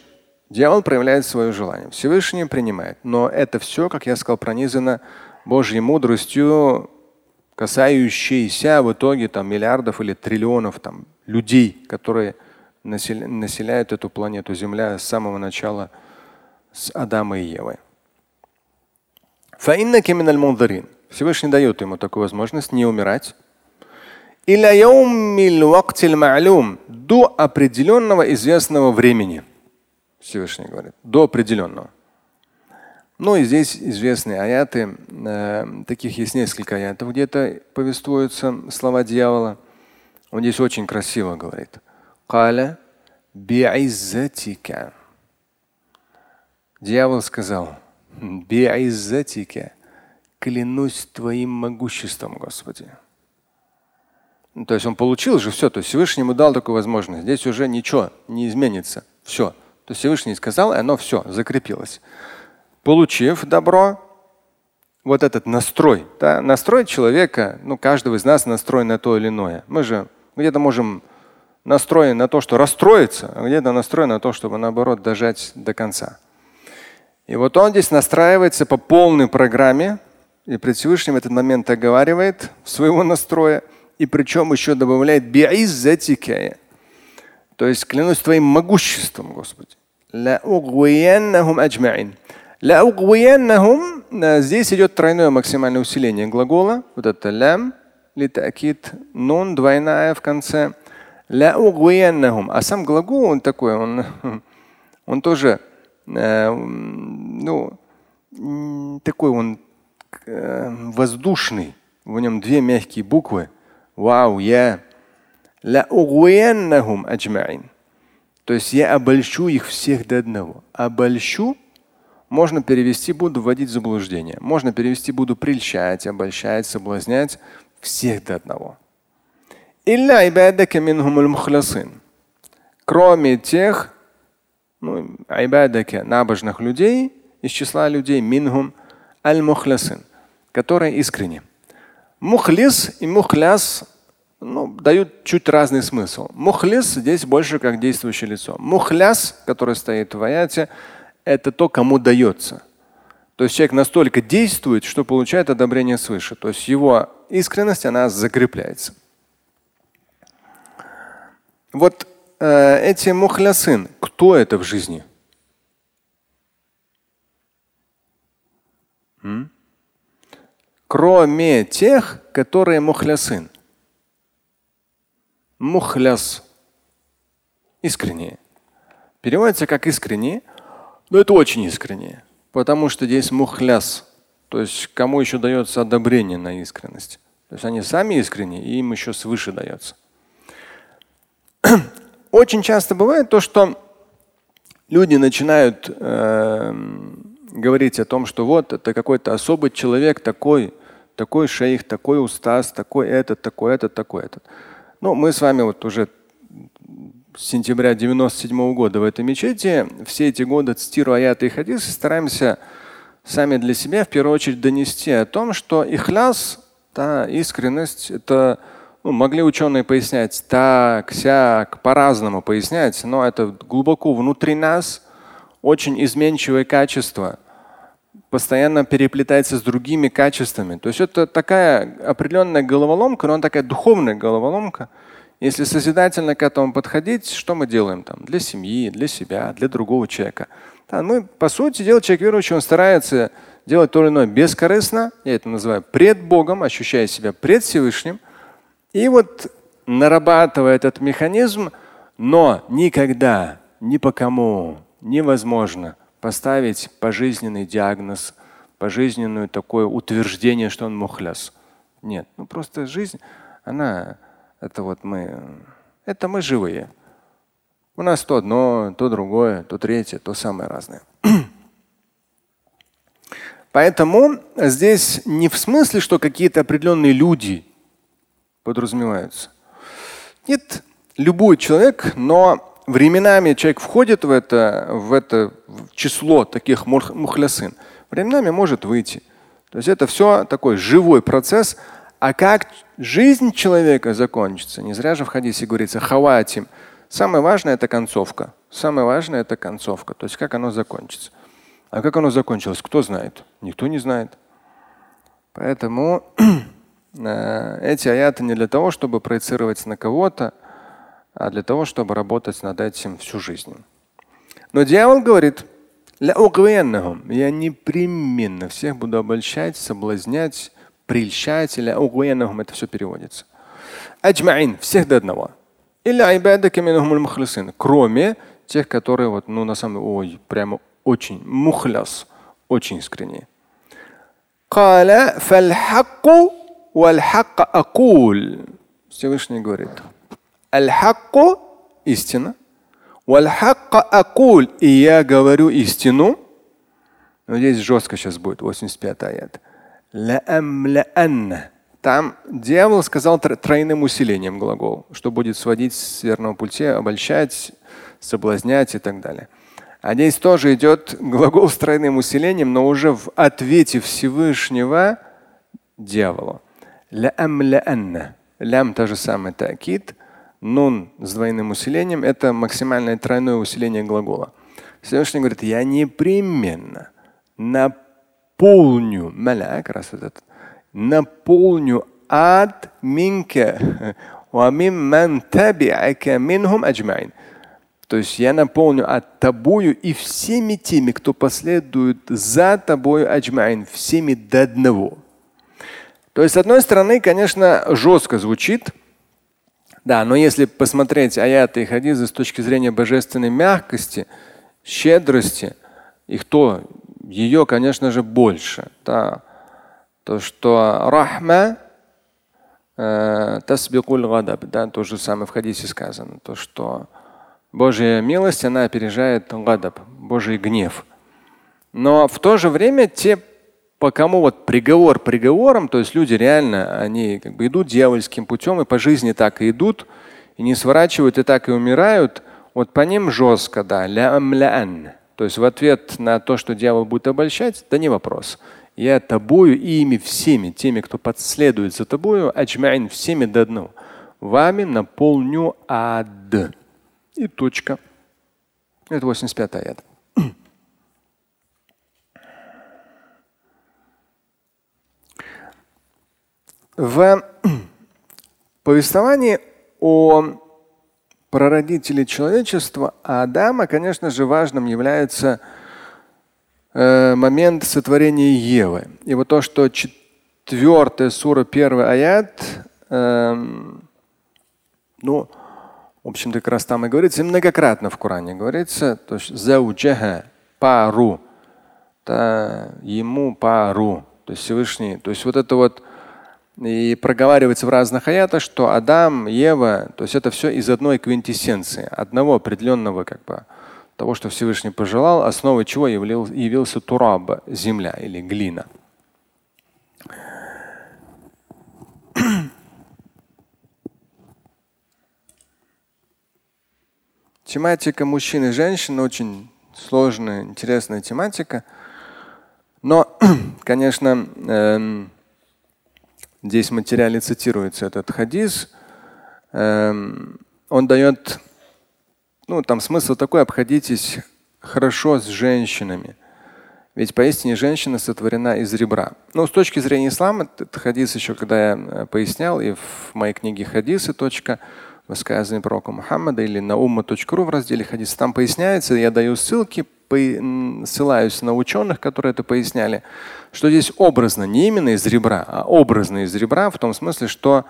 дьявол проявляет свое желание. Всевышний принимает. Но это все, как я сказал, пронизано Божьей мудростью, касающейся в итоге там, миллиардов или триллионов там, людей, которые населяют эту планету Земля с самого начала с Адама и Евы. Всевышний дает ему такую возможность не умирать. До определенного известного времени. Всевышний говорит. До определенного. Ну и здесь известные аяты. Э, таких есть несколько аятов, где-то повествуются слова дьявола. Он здесь очень красиво говорит. Каля би'иззатика. Дьявол сказал, би'иззатика, клянусь твоим могуществом, Господи. Ну, то есть он получил же все, то есть Всевышний ему дал такую возможность. Здесь уже ничего не изменится. Все. То есть Всевышний сказал, и оно все закрепилось. Получив добро, вот этот настрой, да, настрой человека, ну, каждого из нас настроен на то или иное. Мы же где-то можем настроен на то, что расстроиться, а где-то настроен на то, чтобы наоборот дожать до конца. И вот он здесь настраивается по полной программе, и пред Всевышним этот момент оговаривает своего настроя, и причем еще добавляет би'иззатикая. То есть клянусь твоим могуществом, Господи. Здесь идет тройное максимальное усиление глагола. Вот это лям, литакит, нун, двойная в конце. А сам глагол, он такой, он, [laughs] он тоже, э, ну, такой он э, воздушный. В нем две мягкие буквы. Вау, я. аджмаин. То есть я обольщу их всех до одного. Обольщу можно перевести буду вводить в заблуждение. Можно перевести буду прельщать, обольщать, соблазнять всех до одного. Кроме тех, ну, айбадака, набожных людей, из числа людей, минхум аль-мухлясин, которые искренне. Мухлис и мухляс ну, дают чуть разный смысл. Мухлис здесь больше как действующее лицо. Мухляс, который стоит в аяте, это то, кому дается. То есть человек настолько действует, что получает одобрение свыше. То есть его искренность, она закрепляется. Вот э, эти мухлясын, кто это в жизни? М? Кроме тех, которые мухлясын. Мухляс. Искренние. Переводится как искренние, но это очень искренние. Потому что здесь мухляс. То есть кому еще дается одобрение на искренность. То есть они сами искренние, и им еще свыше дается. [clears throat] Очень часто бывает то, что люди начинают э, говорить о том, что вот это какой-то особый человек, такой, такой шейх, такой устаз, такой этот, такой этот, такой этот. Ну, мы с вами вот уже с сентября 97 -го года в этой мечети, все эти годы цитируя аяты и хадисы, стараемся сами для себя в первую очередь донести о том, что ихляс, та искренность, это ну, могли ученые пояснять так, сяк, по-разному пояснять, но это глубоко внутри нас очень изменчивое качество, постоянно переплетается с другими качествами. То есть это такая определенная головоломка, но она такая духовная головоломка. Если созидательно к этому подходить, что мы делаем там для семьи, для себя, для другого человека? Да, мы, по сути дела, человек верующий, он старается делать то или иное бескорыстно, я это называю пред Богом, ощущая себя пред Всевышним – и вот нарабатывая этот механизм, но никогда, ни по кому невозможно поставить пожизненный диагноз, пожизненное такое утверждение, что он мухляс. Нет, ну просто жизнь, она, это вот мы, это мы живые. У нас то одно, то другое, то третье, то самое разное. [clears throat] Поэтому здесь не в смысле, что какие-то определенные люди подразумеваются. Нет, любой человек, но временами человек входит в это, в это число таких мухлясын, временами может выйти. То есть это все такой живой процесс. А как жизнь человека закончится? Не зря же в хадисе говорится хаватим. Самое важное это концовка. Самое важное это концовка. То есть как оно закончится. А как оно закончилось, кто знает? Никто не знает. Поэтому [clears throat] Э, эти аяты не для того, чтобы проецировать на кого-то, а для того, чтобы работать над этим всю жизнь. Но дьявол говорит, я непременно всех буду обольщать, соблазнять, прельщателя, угуянахум, это все переводится. Аджмаин, всех до одного. Или айбадак кроме тех, которые вот, ну, на самом деле, ой, прямо очень мухляс, очень искренне. Каля фальхакку вальхакка акуль. Всевышний говорит. Аль-хакку – истина. Вальхакка акуль. И я говорю истину. Но здесь жестко сейчас будет, 85 аят. Там дьявол сказал тройным усилением глагол, что будет сводить с верного пути, обольщать, соблазнять и так далее. А здесь тоже идет глагол с тройным усилением, но уже в ответе Всевышнего дьяволу. Лям та же самая такид, нун с двойным усилением – это максимальное тройное усиление глагола. Всевышний говорит, я непременно наполню, маля, как раз этот, наполню ад минка. То есть я наполню ад тобою и всеми теми, кто последует за тобою أجمعين, всеми до одного. То есть, с одной стороны, конечно, жестко звучит, да, но если посмотреть аяты и хадизы с точки зрения божественной мягкости, щедрости, их то, ее, конечно же, больше. Да. То, что رحمة э, تسبق الغضب, да, то же самое в хадисе сказано, то, что Божья милость, она опережает غضب, Божий гнев. Но в то же время те по кому вот приговор приговором, то есть люди реально, они как бы идут дьявольским путем и по жизни так и идут, и не сворачивают, и так и умирают, вот по ним жестко, да, ля То есть в ответ на то, что дьявол будет обольщать, да не вопрос. Я тобою и ими всеми, теми, кто подследует за тобою, أجمعين всеми до одного. Вами наполню ад. И точка. Это 85 аят. В повествовании о прародителе человечества Адама, конечно же, важным является э, момент сотворения Евы. И вот то, что четвертая сура, первый аят, э, ну, в общем-то, как раз там и говорится, и многократно в Коране говорится, то есть зауджаха, пару, да, ему пару, то есть Всевышний, то есть вот это вот и проговаривается в разных аятах, что Адам, Ева, то есть это все из одной квинтэссенции, одного определенного как бы того, что Всевышний пожелал, основой чего явился, Тураб, земля или глина. [clears throat] Тематика мужчин и женщин очень сложная, интересная тематика. Но, [clears throat] конечно, эм, Здесь в материале цитируется этот хадис. Эм, он дает, ну там смысл такой, обходитесь хорошо с женщинами. Ведь поистине женщина сотворена из ребра. Ну, с точки зрения ислама, этот хадис еще, когда я э, пояснял, и в моей книге хадисы, точка, высказывание пророка Мухаммада или на умма.ру в разделе хадис, там поясняется, я даю ссылки ссылаюсь на ученых, которые это поясняли, что здесь образно, не именно из ребра, а образно из ребра, в том смысле, что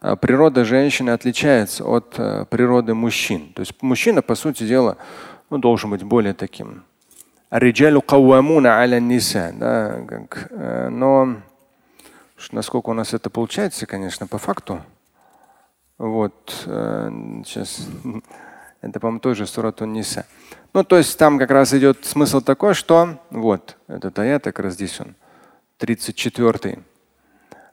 а, природа женщины отличается от э, природы мужчин. То есть мужчина, по сути дела, ну, должен быть более таким. Да, э, но насколько у нас это получается, конечно, по факту. Вот э, сейчас [laughs] это, по-моему, тоже суратун Ниса. Ну, то есть там как раз идет смысл такой, что вот этот аят, как раз здесь он, 34.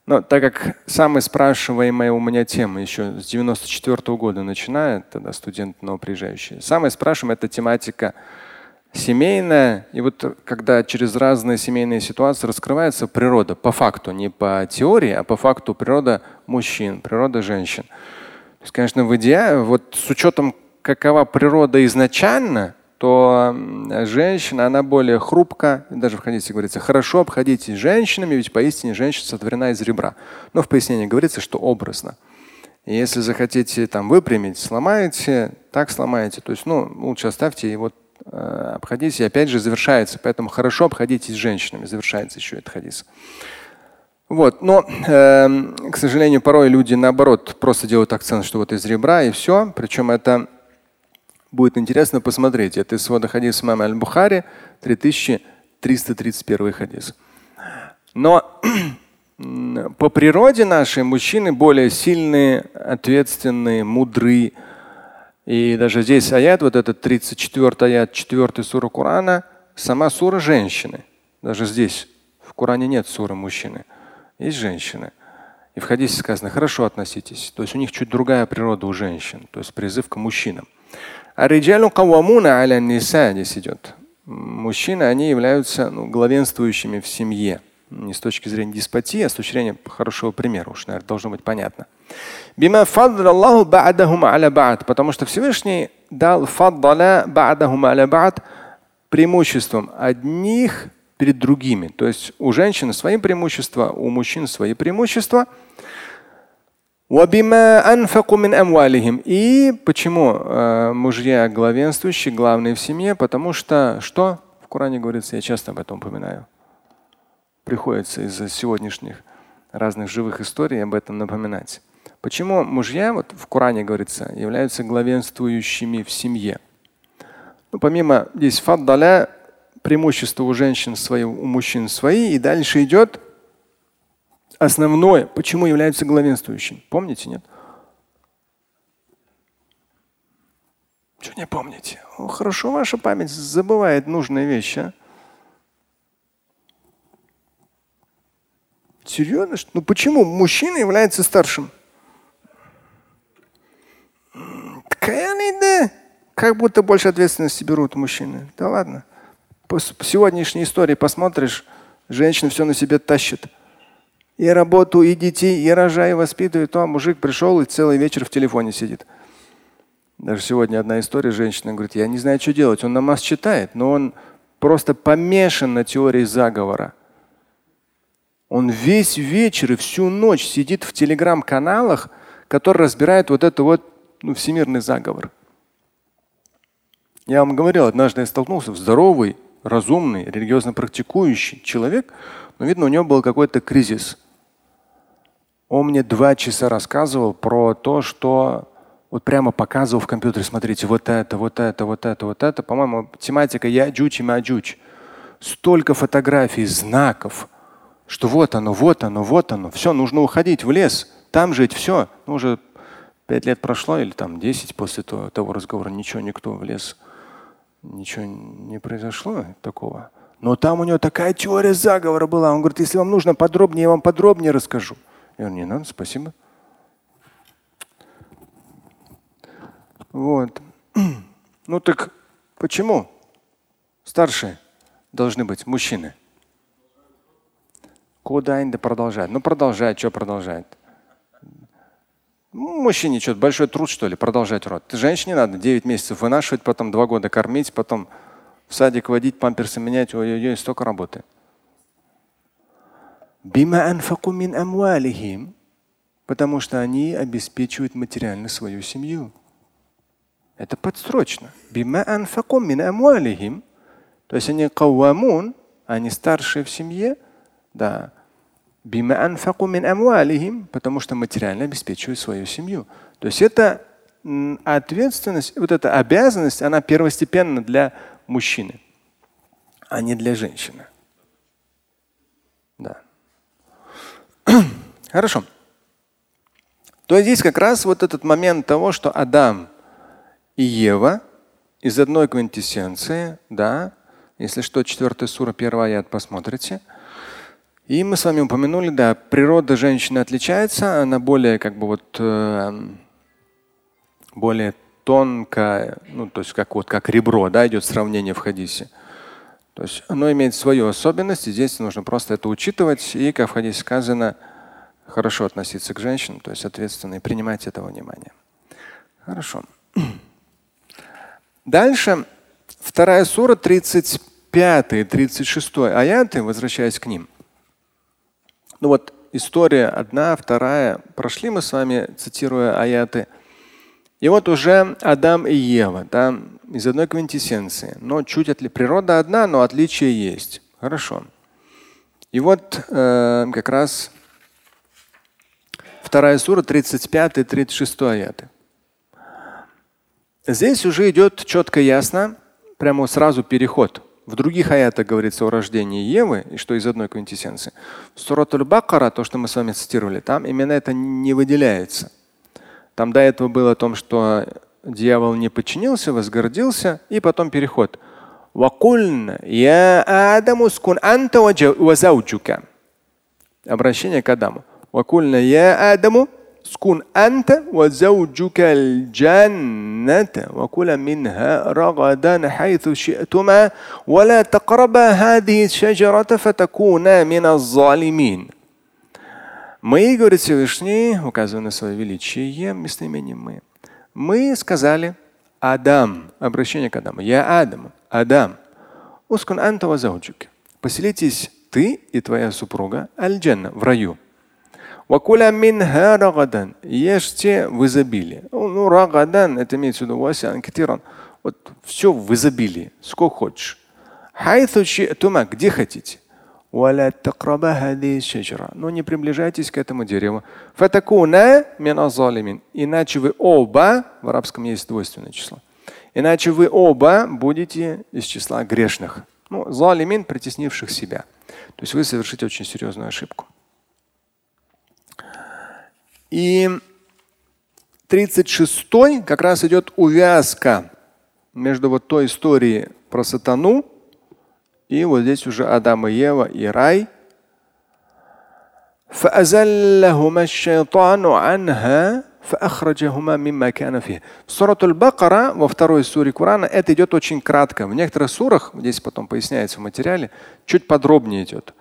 Но так как самая спрашиваемая у меня тема еще с 94 -го года начинает, тогда студент новоприезжающий, самая спрашиваемая это тематика семейная. И вот когда через разные семейные ситуации раскрывается природа по факту, не по теории, а по факту природа мужчин, природа женщин. То есть, конечно, в идеале, вот с учетом какова природа изначально, то женщина, она более хрупка, даже в хадисе говорится, хорошо обходитесь женщинами, ведь поистине женщина сотворена из ребра. Но в пояснении говорится, что образно. И если захотите там выпрямить, сломаете, так сломаете, то есть ну, лучше оставьте и вот э, обходитесь. И опять же завершается. Поэтому хорошо обходитесь женщинами, завершается еще этот хадис. Вот. Но, э, к сожалению, порой люди наоборот просто делают акцент, что вот из ребра и все. Причем это Будет интересно посмотреть. Это из свода хадис имама Аль-Бухари, 3331 хадис. Но [clears throat] по природе нашей мужчины более сильные, ответственные, мудрые. И даже здесь аят, вот этот 34 аят, 4 сура Корана, сама сура женщины. Даже здесь в Коране нет суры мужчины. Есть женщины. И в хадисе сказано, хорошо относитесь. То есть у них чуть другая природа у женщин. То есть призыв к мужчинам. А риджалу кавамуна аля ниса здесь идет. Мужчины, они являются ну, главенствующими в семье. Не с точки зрения деспотии, а с точки зрения хорошего примера. Уж, наверное, должно быть понятно. Бима Аллаху Потому что Всевышний дал фаддаля ба'дахум аля ба'д преимуществом одних перед другими. То есть у женщин свои преимущества, у мужчин свои преимущества. И почему э, мужья главенствующие, главные в семье? Потому что что в Коране говорится, я часто об этом упоминаю. Приходится из-за сегодняшних разных живых историй об этом напоминать. Почему мужья, вот в Коране говорится, являются главенствующими в семье? Ну, помимо здесь фаддаля, преимущества у женщин свои, у мужчин свои, и дальше идет основное, почему являются главенствующим. Помните, нет? Что не помните? О, хорошо, ваша память забывает нужные вещи. А? Серьезно? Ну почему мужчина является старшим? Как будто больше ответственности берут мужчины. Да ладно. По сегодняшней истории посмотришь, женщина все на себе тащит. И работу, и детей, и рожа, и воспитывает. А мужик пришел и целый вечер в телефоне сидит. Даже сегодня одна история, женщина говорит, я не знаю, что делать. Он намаз читает, но он просто помешан на теории заговора. Он весь вечер и всю ночь сидит в телеграм-каналах, которые разбирают вот это вот ну, всемирный заговор. Я вам говорил, однажды я столкнулся здоровый, разумный, религиозно практикующий человек, но видно, у него был какой-то кризис. Он мне два часа рассказывал про то, что вот прямо показывал в компьютере, смотрите, вот это, вот это, вот это, вот это. По-моему, тематика Яджуч и Маджуч. Столько фотографий, знаков, что вот оно, вот оно, вот оно. Все, нужно уходить в лес, там жить, все. Ну, уже Пять лет прошло или там десять после того, того разговора, ничего, никто в лес, ничего не произошло такого. Но там у него такая теория заговора была. Он говорит, если вам нужно подробнее, я вам подробнее расскажу. Я говорю, не надо, спасибо. Вот. [clears throat] Ну так почему старшие должны быть мужчины? Куда они продолжать? Ну продолжать, что продолжать? Ну, мужчине что-то большой труд, что ли, продолжать род. Женщине надо 9 месяцев вынашивать, потом 2 года кормить, потом в садик водить, памперсы менять, ой-ой-ой, столько работы. Потому что они обеспечивают материально свою семью. Это подстрочно. То есть они кавамун, они старшие в семье, да, потому что материально обеспечивают свою семью. То есть это ответственность, вот эта обязанность, она первостепенна для мужчины, а не для женщины. Да. [clears throat] Хорошо. То есть здесь как раз вот этот момент того, что Адам и Ева из одной квинтэссенции, да, если что, 4 сура, 1 аят посмотрите – и мы с вами упомянули, да, природа женщины отличается, она более как бы вот э, более тонкая, ну то есть как вот как ребро, да, идет сравнение в хадисе. То есть оно имеет свою особенность, и здесь нужно просто это учитывать и, как в хадисе сказано, хорошо относиться к женщинам, то есть ответственно и принимать этого внимания. Хорошо. [clears throat] Дальше вторая сура, 35 и 36 аяты, возвращаясь к ним. Ну вот история одна, вторая. Прошли мы с вами, цитируя аяты. И вот уже Адам и Ева, да, из одной квинтэссенции. Но чуть отли... Природа одна, но отличия есть. Хорошо. И вот э, как раз вторая сура, 35 и 36 аяты. Здесь уже идет четко ясно, прямо сразу переход в других аятах говорится о рождении Евы, и что из одной квинтэссенции. В Суратуль Бакара, то, что мы с вами цитировали, там именно это не выделяется. Там до этого было о том, что дьявол не подчинился, возгордился, и потом переход. Обращение к Адаму. я Адаму скун анта وزوجك الجنة وكلا منها رغدا حيث شئتما ولا تقربا هذه الشجرة فتكونا من الظالمين. Мы, говорит Всевышний, указывая на свое величие, местоимением мы, мы сказали Адам, обращение к Адаму, я Адам, Адам, ускун анта вазауджук. Поселитесь ты и твоя супруга аль-джанна в раю. Вакуля минха рагадан. Ешьте в изобилии. Ну, рагадан, это имеется в виду васян китиран. Вот все в изобилии, сколько хочешь. Хайту где хотите. Но не приближайтесь к этому дереву. Иначе вы оба, в арабском есть двойственное число, иначе вы оба будете из числа грешных. Ну, залимин, притеснивших себя. То есть вы совершите очень серьезную ошибку. И 36-й как раз идет увязка между вот той историей про сатану и вот здесь уже Адам и Ева и рай. فأزلهما الشيطان عنها فأخرجهما مما كان فيه. В Сурат Аль-Бакара, во второй суре Корана, это идет очень кратко. В некоторых сурах, здесь потом поясняется в материале, чуть подробнее идет.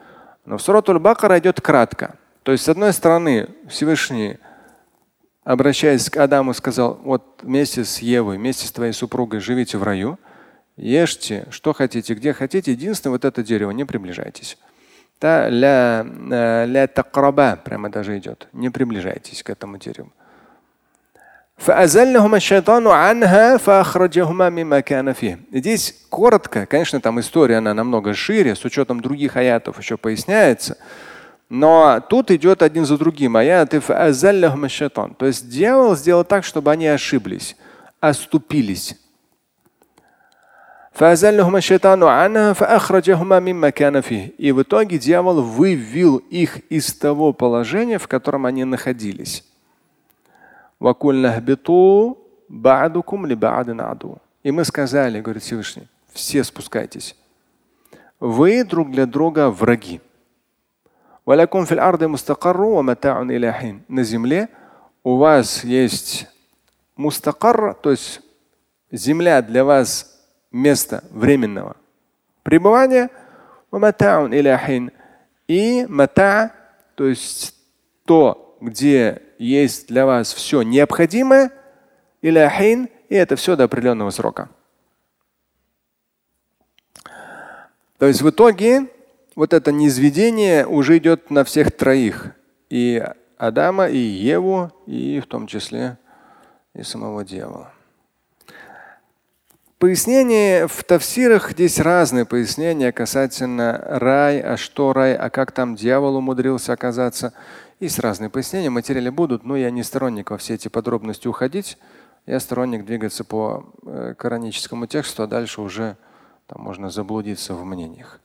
Но в Сурат Аль-Бакара идет кратко. То есть, с одной стороны, Всевышний, обращаясь к Адаму, сказал, вот вместе с Евой, вместе с твоей супругой живите в раю, ешьте, что хотите, где хотите, единственное, вот это дерево, не приближайтесь. Да, ля, э, ля такраба прямо даже идет. Не приближайтесь к этому дереву. Здесь коротко, конечно, там история, она намного шире, с учетом других аятов еще поясняется. Но тут идет один за другим. Аяты То есть дьявол сделал так, чтобы они ошиблись, оступились. И в итоге дьявол вывел их из того положения, в котором они находились. И мы сказали, говорит Всевышний, все спускайтесь. Вы друг для друга враги. На земле у вас есть мустакар, то есть земля для вас место временного пребывания. И мата, то есть то, где есть для вас все необходимое, и это все до определенного срока. То есть в итоге вот это низведение уже идет на всех троих. И Адама, и Еву, и в том числе и самого дьявола. Пояснения в тавсирах здесь разные пояснения касательно рай, а что рай, а как там дьявол умудрился оказаться. Есть разные пояснения, материалы будут, но я не сторонник во все эти подробности уходить. Я сторонник двигаться по э, кораническому тексту, а дальше уже там можно заблудиться в мнениях.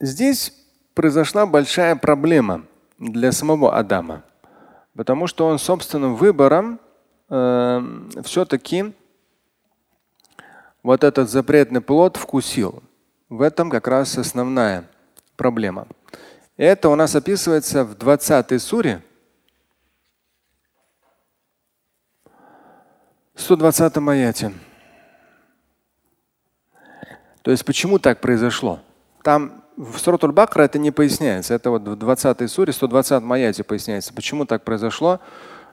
Здесь произошла большая проблема для самого Адама, потому что он собственным выбором э, все-таки вот этот запретный плод вкусил. В этом как раз основная проблема. Это у нас описывается в 20 суре, 120 аяте. То есть почему так произошло? Там в Суратуль Бакра это не поясняется. Это вот в 20 суре, 120 аяте поясняется. Почему так произошло,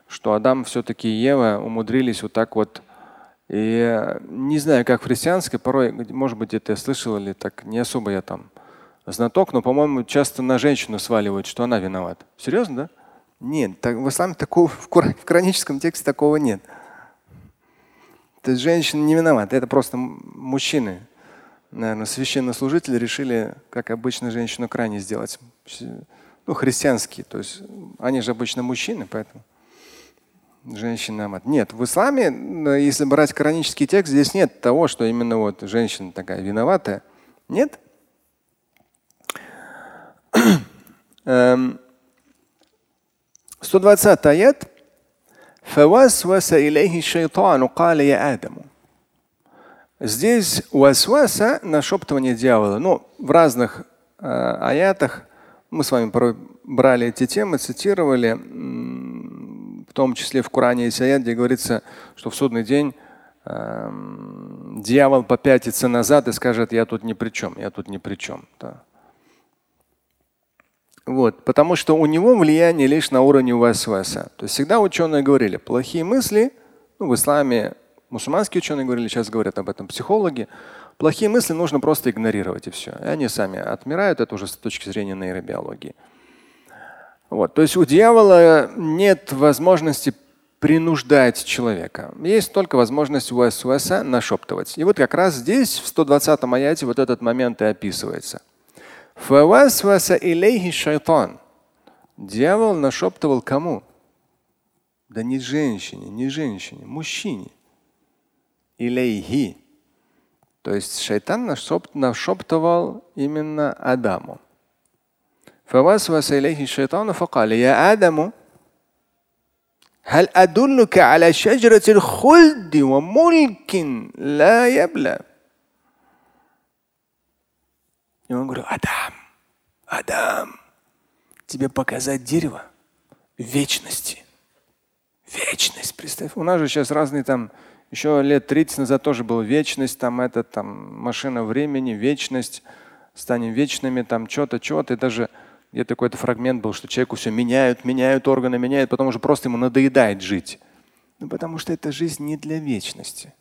что Адам все-таки и Ева умудрились вот так вот и не знаю, как в христианской, порой, может быть, это я слышал или так, не особо я там знаток, но, по-моему, часто на женщину сваливают, что она виновата. Серьезно, да? Нет, так, в исламе такого, в кораническом тексте такого нет. То есть женщина не виновата, это просто мужчины наверное, священнослужители решили, как обычно, женщину крайне сделать. Ну, христианские. То есть они же обычно мужчины, поэтому женщина Нет, в исламе, если брать коранический текст, здесь нет того, что именно вот женщина такая виноватая. Нет? [clears throat] 120 эм, аят. فوسوس إليه الشيطان قال يا آدم Здесь уасваса, нашептывание дьявола, ну, в разных э, аятах мы с вами брали эти темы, цитировали, в том числе в Коране есть аят, где говорится, что в судный день э, дьявол попятится назад и скажет, я тут ни при чем, я тут ни при чем. Да. Вот, потому что у него влияние лишь на уровне васваса. То есть всегда ученые говорили, плохие мысли, ну, в исламе мусульманские ученые говорили, сейчас говорят об этом психологи, плохие мысли нужно просто игнорировать и все. И они сами отмирают, это уже с точки зрения нейробиологии. Вот, то есть у дьявола нет возможности принуждать человека. Есть только возможность уэс-уэса нашептывать. И вот как раз здесь, в 120-м аяте, вот этот момент и описывается. шайтан. Дьявол нашептывал кому? Да не женщине, не женщине, мужчине Илейхи. То есть шайтан нашептывал именно Адаму. فوسوس إليه الشيطان فقال يا آدم هل أدلك على شجرة الخلد وملك لا يبلى И он говорит, Адам, Адам, тебе показать дерево вечности. Вечность, представь. У нас же сейчас разные там, еще лет 30 назад тоже была вечность, там это, там машина времени, вечность, станем вечными, там что-то, что-то. И даже где-то какой-то фрагмент был, что человеку все меняют, меняют органы, меняют, потом уже просто ему надоедает жить. Ну, потому что эта жизнь не для вечности.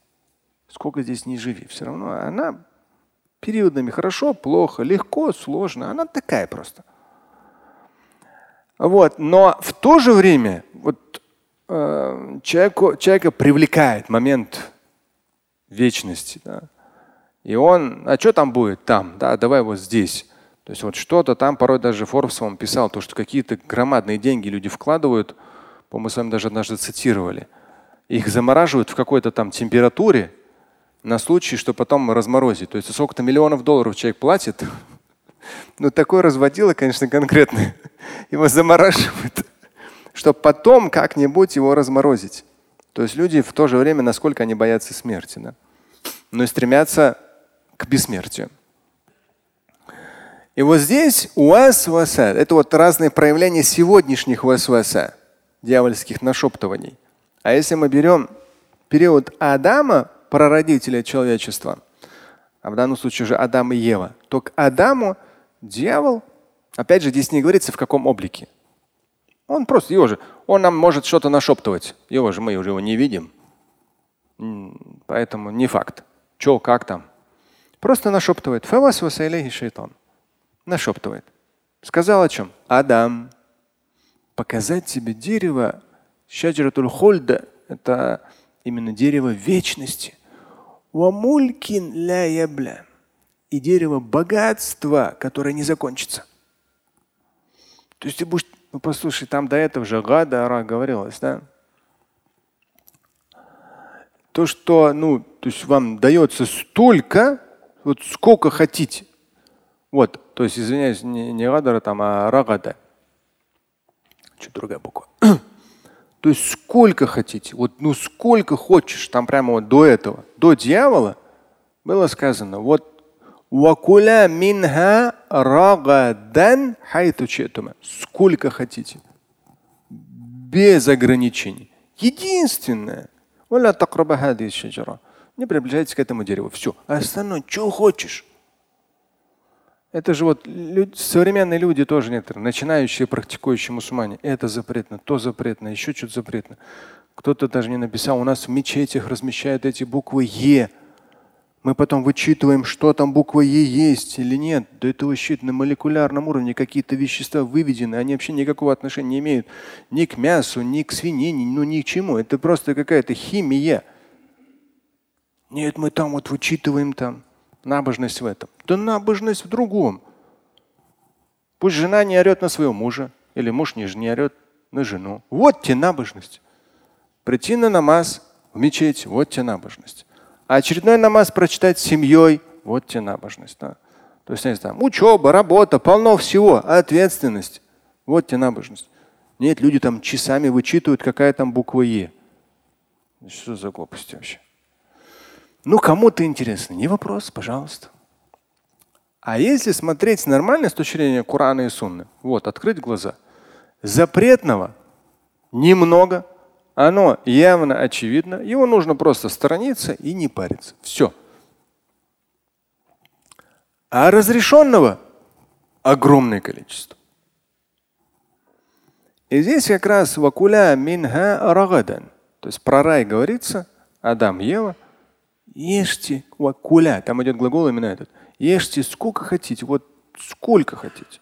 Сколько здесь не живи, все равно она периодами хорошо, плохо, легко, сложно. Она такая просто. Вот. Но в то же время вот, э, человеку, человека привлекает момент вечности. Да? И он, а что там будет? Там, да, давай вот здесь. То есть вот что-то там, порой даже Forbes вам писал, то, что какие-то громадные деньги люди вкладывают, по мы с вами даже однажды цитировали, их замораживают в какой-то там температуре на случай, что потом разморозить. То есть сколько-то миллионов долларов человек платит, [laughs] ну такой разводило, конечно, конкретно, [laughs] его замораживают, чтобы потом как-нибудь его разморозить. То есть люди в то же время, насколько они боятся смерти, да? но и стремятся к бессмертию. И вот здесь уасваса – это вот разные проявления сегодняшних уасваса, дьявольских нашептываний. А если мы берем период Адама, прародителя человечества, а в данном случае уже Адам и Ева, то к Адаму дьявол, опять же, здесь не говорится в каком облике. Он просто его же, он нам может что-то нашептывать. Его же мы уже его не видим. Поэтому не факт. Че, как там? Просто нашептывает. шайтан нашептывает. Сказал о чем? Адам. Показать тебе дерево Шаджратуль хольда – это именно дерево вечности. Вамулькин ля ябля. И дерево богатства, которое не закончится. То есть ты будешь, ну послушай, там до этого же гада ара говорилось, да? То, что, ну, то есть вам дается столько, вот сколько хотите. Вот, то есть, извиняюсь, не, не гадара там, а рагада. Чуть другая буква. [clears throat] То есть сколько хотите, вот ну сколько хочешь, там прямо вот до этого, до дьявола было сказано, вот вакуля минха рагадан Сколько хотите. Без ограничений. Единственное. Не приближайтесь к этому дереву. Все. А остальное, что хочешь. Это же вот люди, современные люди тоже некоторые, начинающие, практикующие мусульмане. Это запретно, то запретно, еще что-то запретно. Кто-то даже не написал, у нас в мечетях размещают эти буквы Е. Мы потом вычитываем, что там буква Е есть или нет. Да это вообще на молекулярном уровне какие-то вещества выведены, они вообще никакого отношения не имеют ни к мясу, ни к свинине, ну ни к чему. Это просто какая-то химия. Нет, мы там вот вычитываем там. Набожность в этом. Да набожность в другом. Пусть жена не орет на своего мужа, или муж не, не орет на жену. Вот тебе набожность. Прийти на намаз в мечеть, вот тебе набожность. А очередной намаз прочитать с семьей, вот тебе набожность. Да. То есть, не знаю, учеба, работа, полно всего, ответственность. Вот тебе набожность. Нет, люди там часами вычитывают, какая там буква Е. Что за глупости вообще? Ну, кому-то интересно, не вопрос, пожалуйста. А если смотреть нормально с точки зрения Корана и Сунны, вот, открыть глаза, запретного немного, оно явно очевидно, его нужно просто сторониться и не париться. Все. А разрешенного огромное количество. И здесь как раз вакуля минха рагадан. То есть про рай говорится, Адам, Ева, ешьте вакуля, там идет глагол именно этот. Ешьте сколько хотите, вот сколько хотите.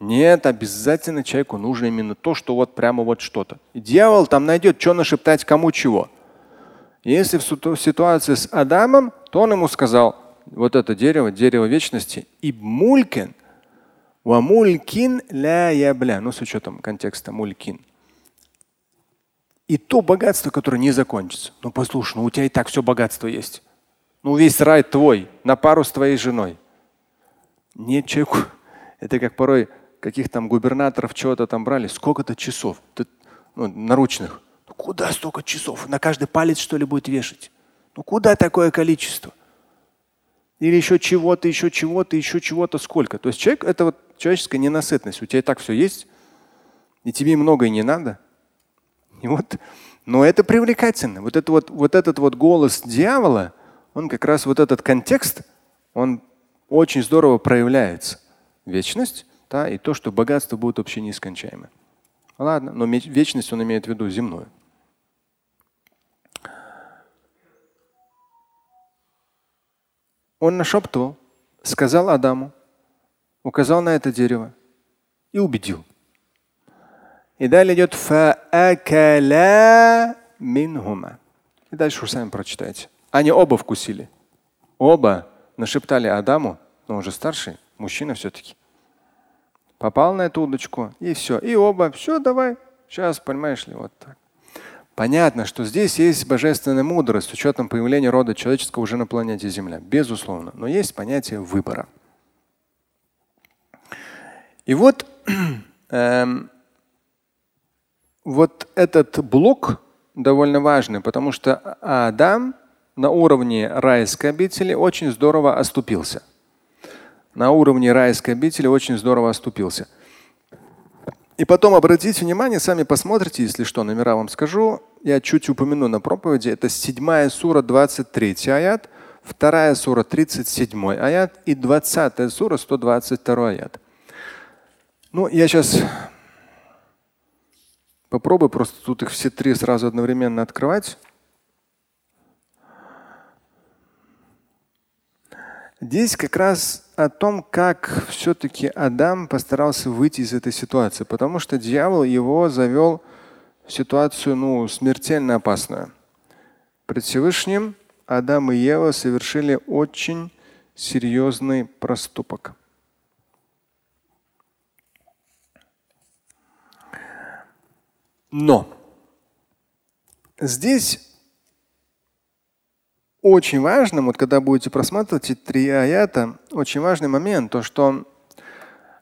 Нет, обязательно человеку нужно именно то, что вот прямо вот что-то. И дьявол там найдет, что нашептать кому чего. Если в ситуации с Адамом, то он ему сказал, вот это дерево, дерево вечности, и мулькин, ва мулькин ля ябля, ну с учетом контекста мулькин. И то богатство, которое не закончится. Ну послушай, ну у тебя и так все богатство есть. Ну весь рай твой, на пару с твоей женой. Нет человеку. [laughs] Это как порой каких там губернаторов чего-то там брали, сколько-то часов ты, ну, наручных. Ну, куда столько часов? На каждый палец что ли будет вешать? Ну куда такое количество? Или еще чего-то, еще чего-то, еще чего-то сколько? То есть человек это вот человеческая ненасытность. У тебя и так все есть, и тебе многое не надо. И вот, но это привлекательно. Вот, это вот, вот этот вот голос дьявола, он как раз вот этот контекст, он очень здорово проявляется. Вечность да, и то, что богатство будет вообще нескончаемо. Ладно, но вечность он имеет в виду земную. Он нашептывал, сказал Адаму, указал на это дерево и убедил. И далее идет минхума. И дальше вы сами прочитайте. Они оба вкусили. Оба нашептали Адаму, но он же старший, мужчина все-таки попал на эту удочку, и все. И оба, все, давай, сейчас, понимаешь ли, вот так. Понятно, что здесь есть божественная мудрость с учетом появления рода человеческого уже на планете Земля, безусловно. Но есть понятие выбора. И вот, [clears throat] эм, вот этот блок довольно важный, потому что Адам на уровне райской обители очень здорово оступился – на уровне райской обители очень здорово оступился. И потом обратите внимание, сами посмотрите, если что, номера вам скажу. Я чуть упомяну на проповеди. Это 7 сура 23 аят, 2 сура 37 аят и 20 сура 122 аят. Ну, я сейчас попробую просто тут их все три сразу одновременно открывать. Здесь как раз о том, как все-таки Адам постарался выйти из этой ситуации, потому что дьявол его завел в ситуацию ну, смертельно опасную. Пред Всевышним Адам и Ева совершили очень серьезный проступок. Но здесь очень важным, вот когда будете просматривать эти три аята, очень важный момент, то что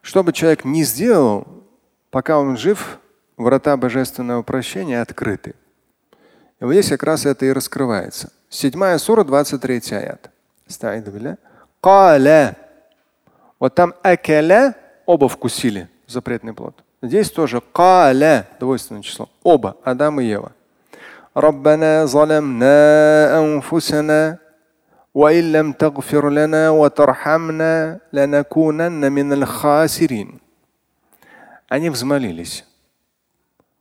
что бы человек ни сделал, пока он жив, врата божественного прощения открыты. И вот здесь как раз это и раскрывается. Седьмая сура, 23 аят. Каля. Вот там акаля, оба вкусили запретный плод. Здесь тоже каля, двойственное число. Оба, Адам и Ева. ربنا ظلمنا أنفسنا وإن لم تغفر لنا وترحمنا لنكونن من الخاسرين. Они взмолились,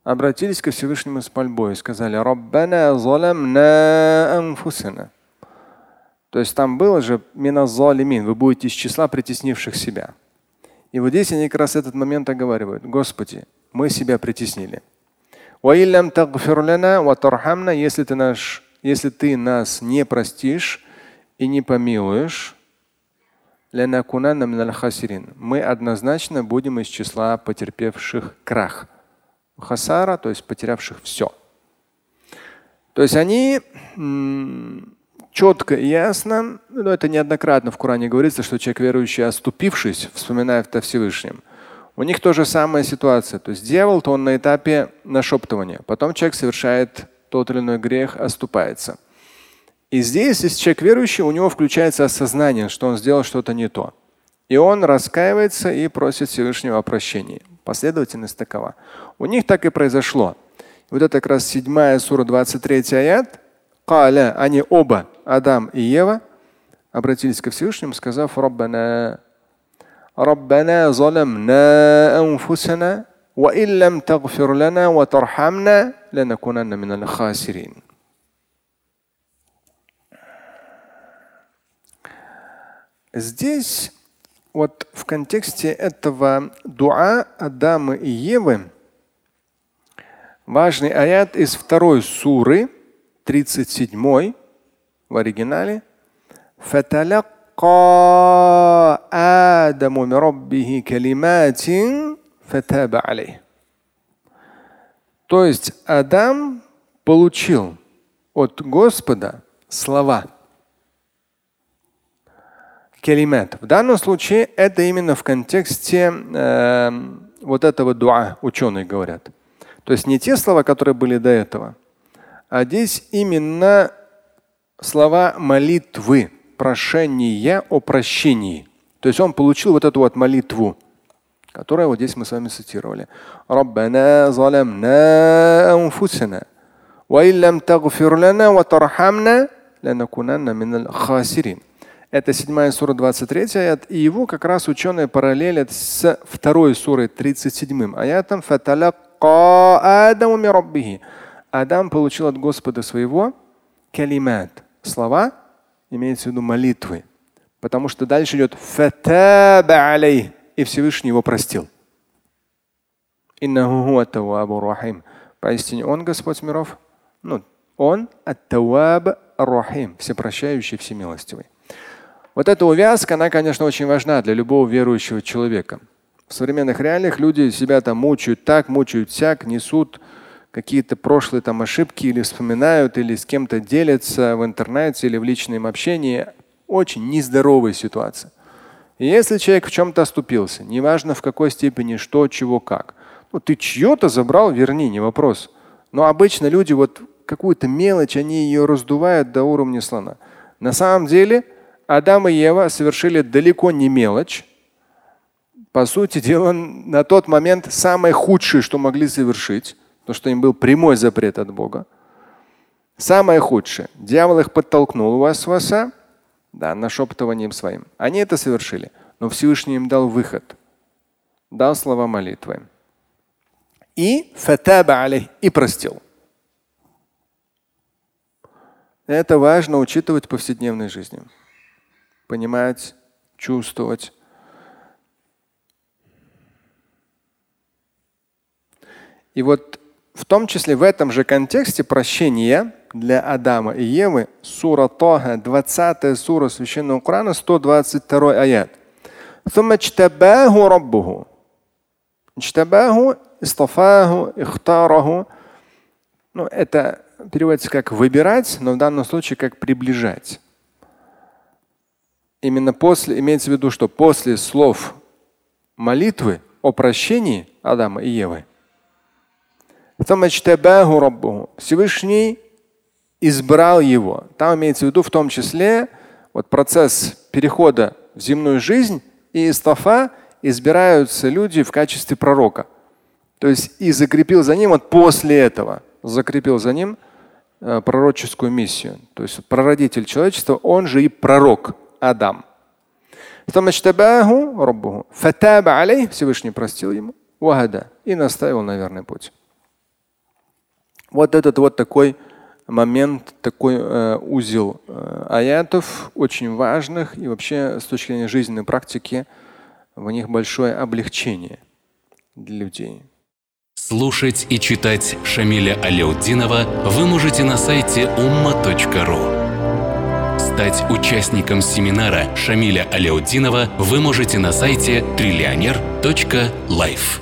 обратились ко Всевышнему с мольбой и сказали «Раббана заламна анфусана». То есть там было же миназалимин, вы будете из числа притеснивших себя. И вот здесь они как раз этот момент оговаривают. Господи, мы себя притеснили. Если ты, наш, если ты нас не простишь и не помилуешь, мы однозначно будем из числа потерпевших крах. Хасара, то есть потерявших все. То есть они четко и ясно, но это неоднократно в Коране говорится, что человек верующий, оступившись, вспоминая о Всевышнем, у них тоже самая ситуация. То есть дьявол, то он на этапе нашептывания. Потом человек совершает тот или иной грех, оступается. И здесь, если человек верующий, у него включается осознание, что он сделал что-то не то. И он раскаивается и просит Всевышнего о прощении. Последовательность такова. У них так и произошло. Вот это как раз 7 сура 23 аят. Каля, они оба, Адам и Ева, обратились ко Всевышнему, сказав, Раббана, ربنا ظلمنا أنفسنا وإن لم تغفر لنا وترحمنا لنكونن من الخاسرين. Здесь вот в контексте этого дуа Адама и Евы важный аят из второй суры, 37 в оригинале. آدم من ربه كلمات فتاب عليه. То есть Адам получил от Господа слова – келимат. В данном случае это именно в контексте э, вот этого дуа, ученые говорят. То есть не те слова, которые были до этого, а здесь именно слова молитвы, прошения о прощении. То есть он получил вот эту вот молитву, которую вот здесь мы с вами цитировали. ربنا ظلمنا أنفسنا وإن لم تغفر لنا وترحمنا لنكونن من الخاسرين. Это 7 сура 23 аят. И его как раз ученые параллелят с второй сурой 37 аятом. Адам получил от Господа своего калимат. Слова, имеется в виду молитвы. Потому что дальше идет и Всевышний его простил. Поистине Он Господь миров. Ну, Он ат-Таваб рахим всепрощающий, всемилостивый. Вот эта увязка, она, конечно, очень важна для любого верующего человека. В современных реалиях люди себя там мучают так, мучают всяк, несут какие-то прошлые там ошибки или вспоминают, или с кем-то делятся в интернете или в личном общении. Очень нездоровая ситуация. И если человек в чем-то оступился, неважно в какой степени, что, чего, как, ну ты чье-то забрал, верни, не вопрос. Но обычно люди вот какую-то мелочь, они ее раздувают до уровня слона. На самом деле Адам и Ева совершили далеко не мелочь. По сути дела, на тот момент самое худшее, что могли совершить, потому что им был прямой запрет от Бога. Самое худшее. Дьявол их подтолкнул у вас васа, да, нашептыванием своим. Они это совершили, но Всевышний им дал выход, дал слова молитвы. И фатаба и простил. Это важно учитывать в повседневной жизни понимать, чувствовать. И вот в том числе в этом же контексте прощение для Адама и Евы сура Тоха, 20 сура Священного Корана, 122 аят. Ну, это переводится как выбирать, но в данном случае как приближать. Именно после, имеется в виду, что после слов молитвы о прощении Адама и Евы – Всевышний избрал его. Там имеется в виду в том числе вот процесс перехода в земную жизнь и из Тафа избираются люди в качестве пророка. То есть и закрепил за ним вот после этого, закрепил за ним э, пророческую миссию. То есть прародитель человечества, он же и пророк. Адам. Всевышний простил ему. И наставил на верный путь. Вот этот вот такой момент, такой э, узел э, аятов, очень важных и вообще с точки зрения жизненной практики в них большое облегчение для людей. Слушать и читать Шамиля Аляутдинова вы можете на сайте umma.ru. Стать участником семинара Шамиля Аляутдинова вы можете на сайте триллионер.life.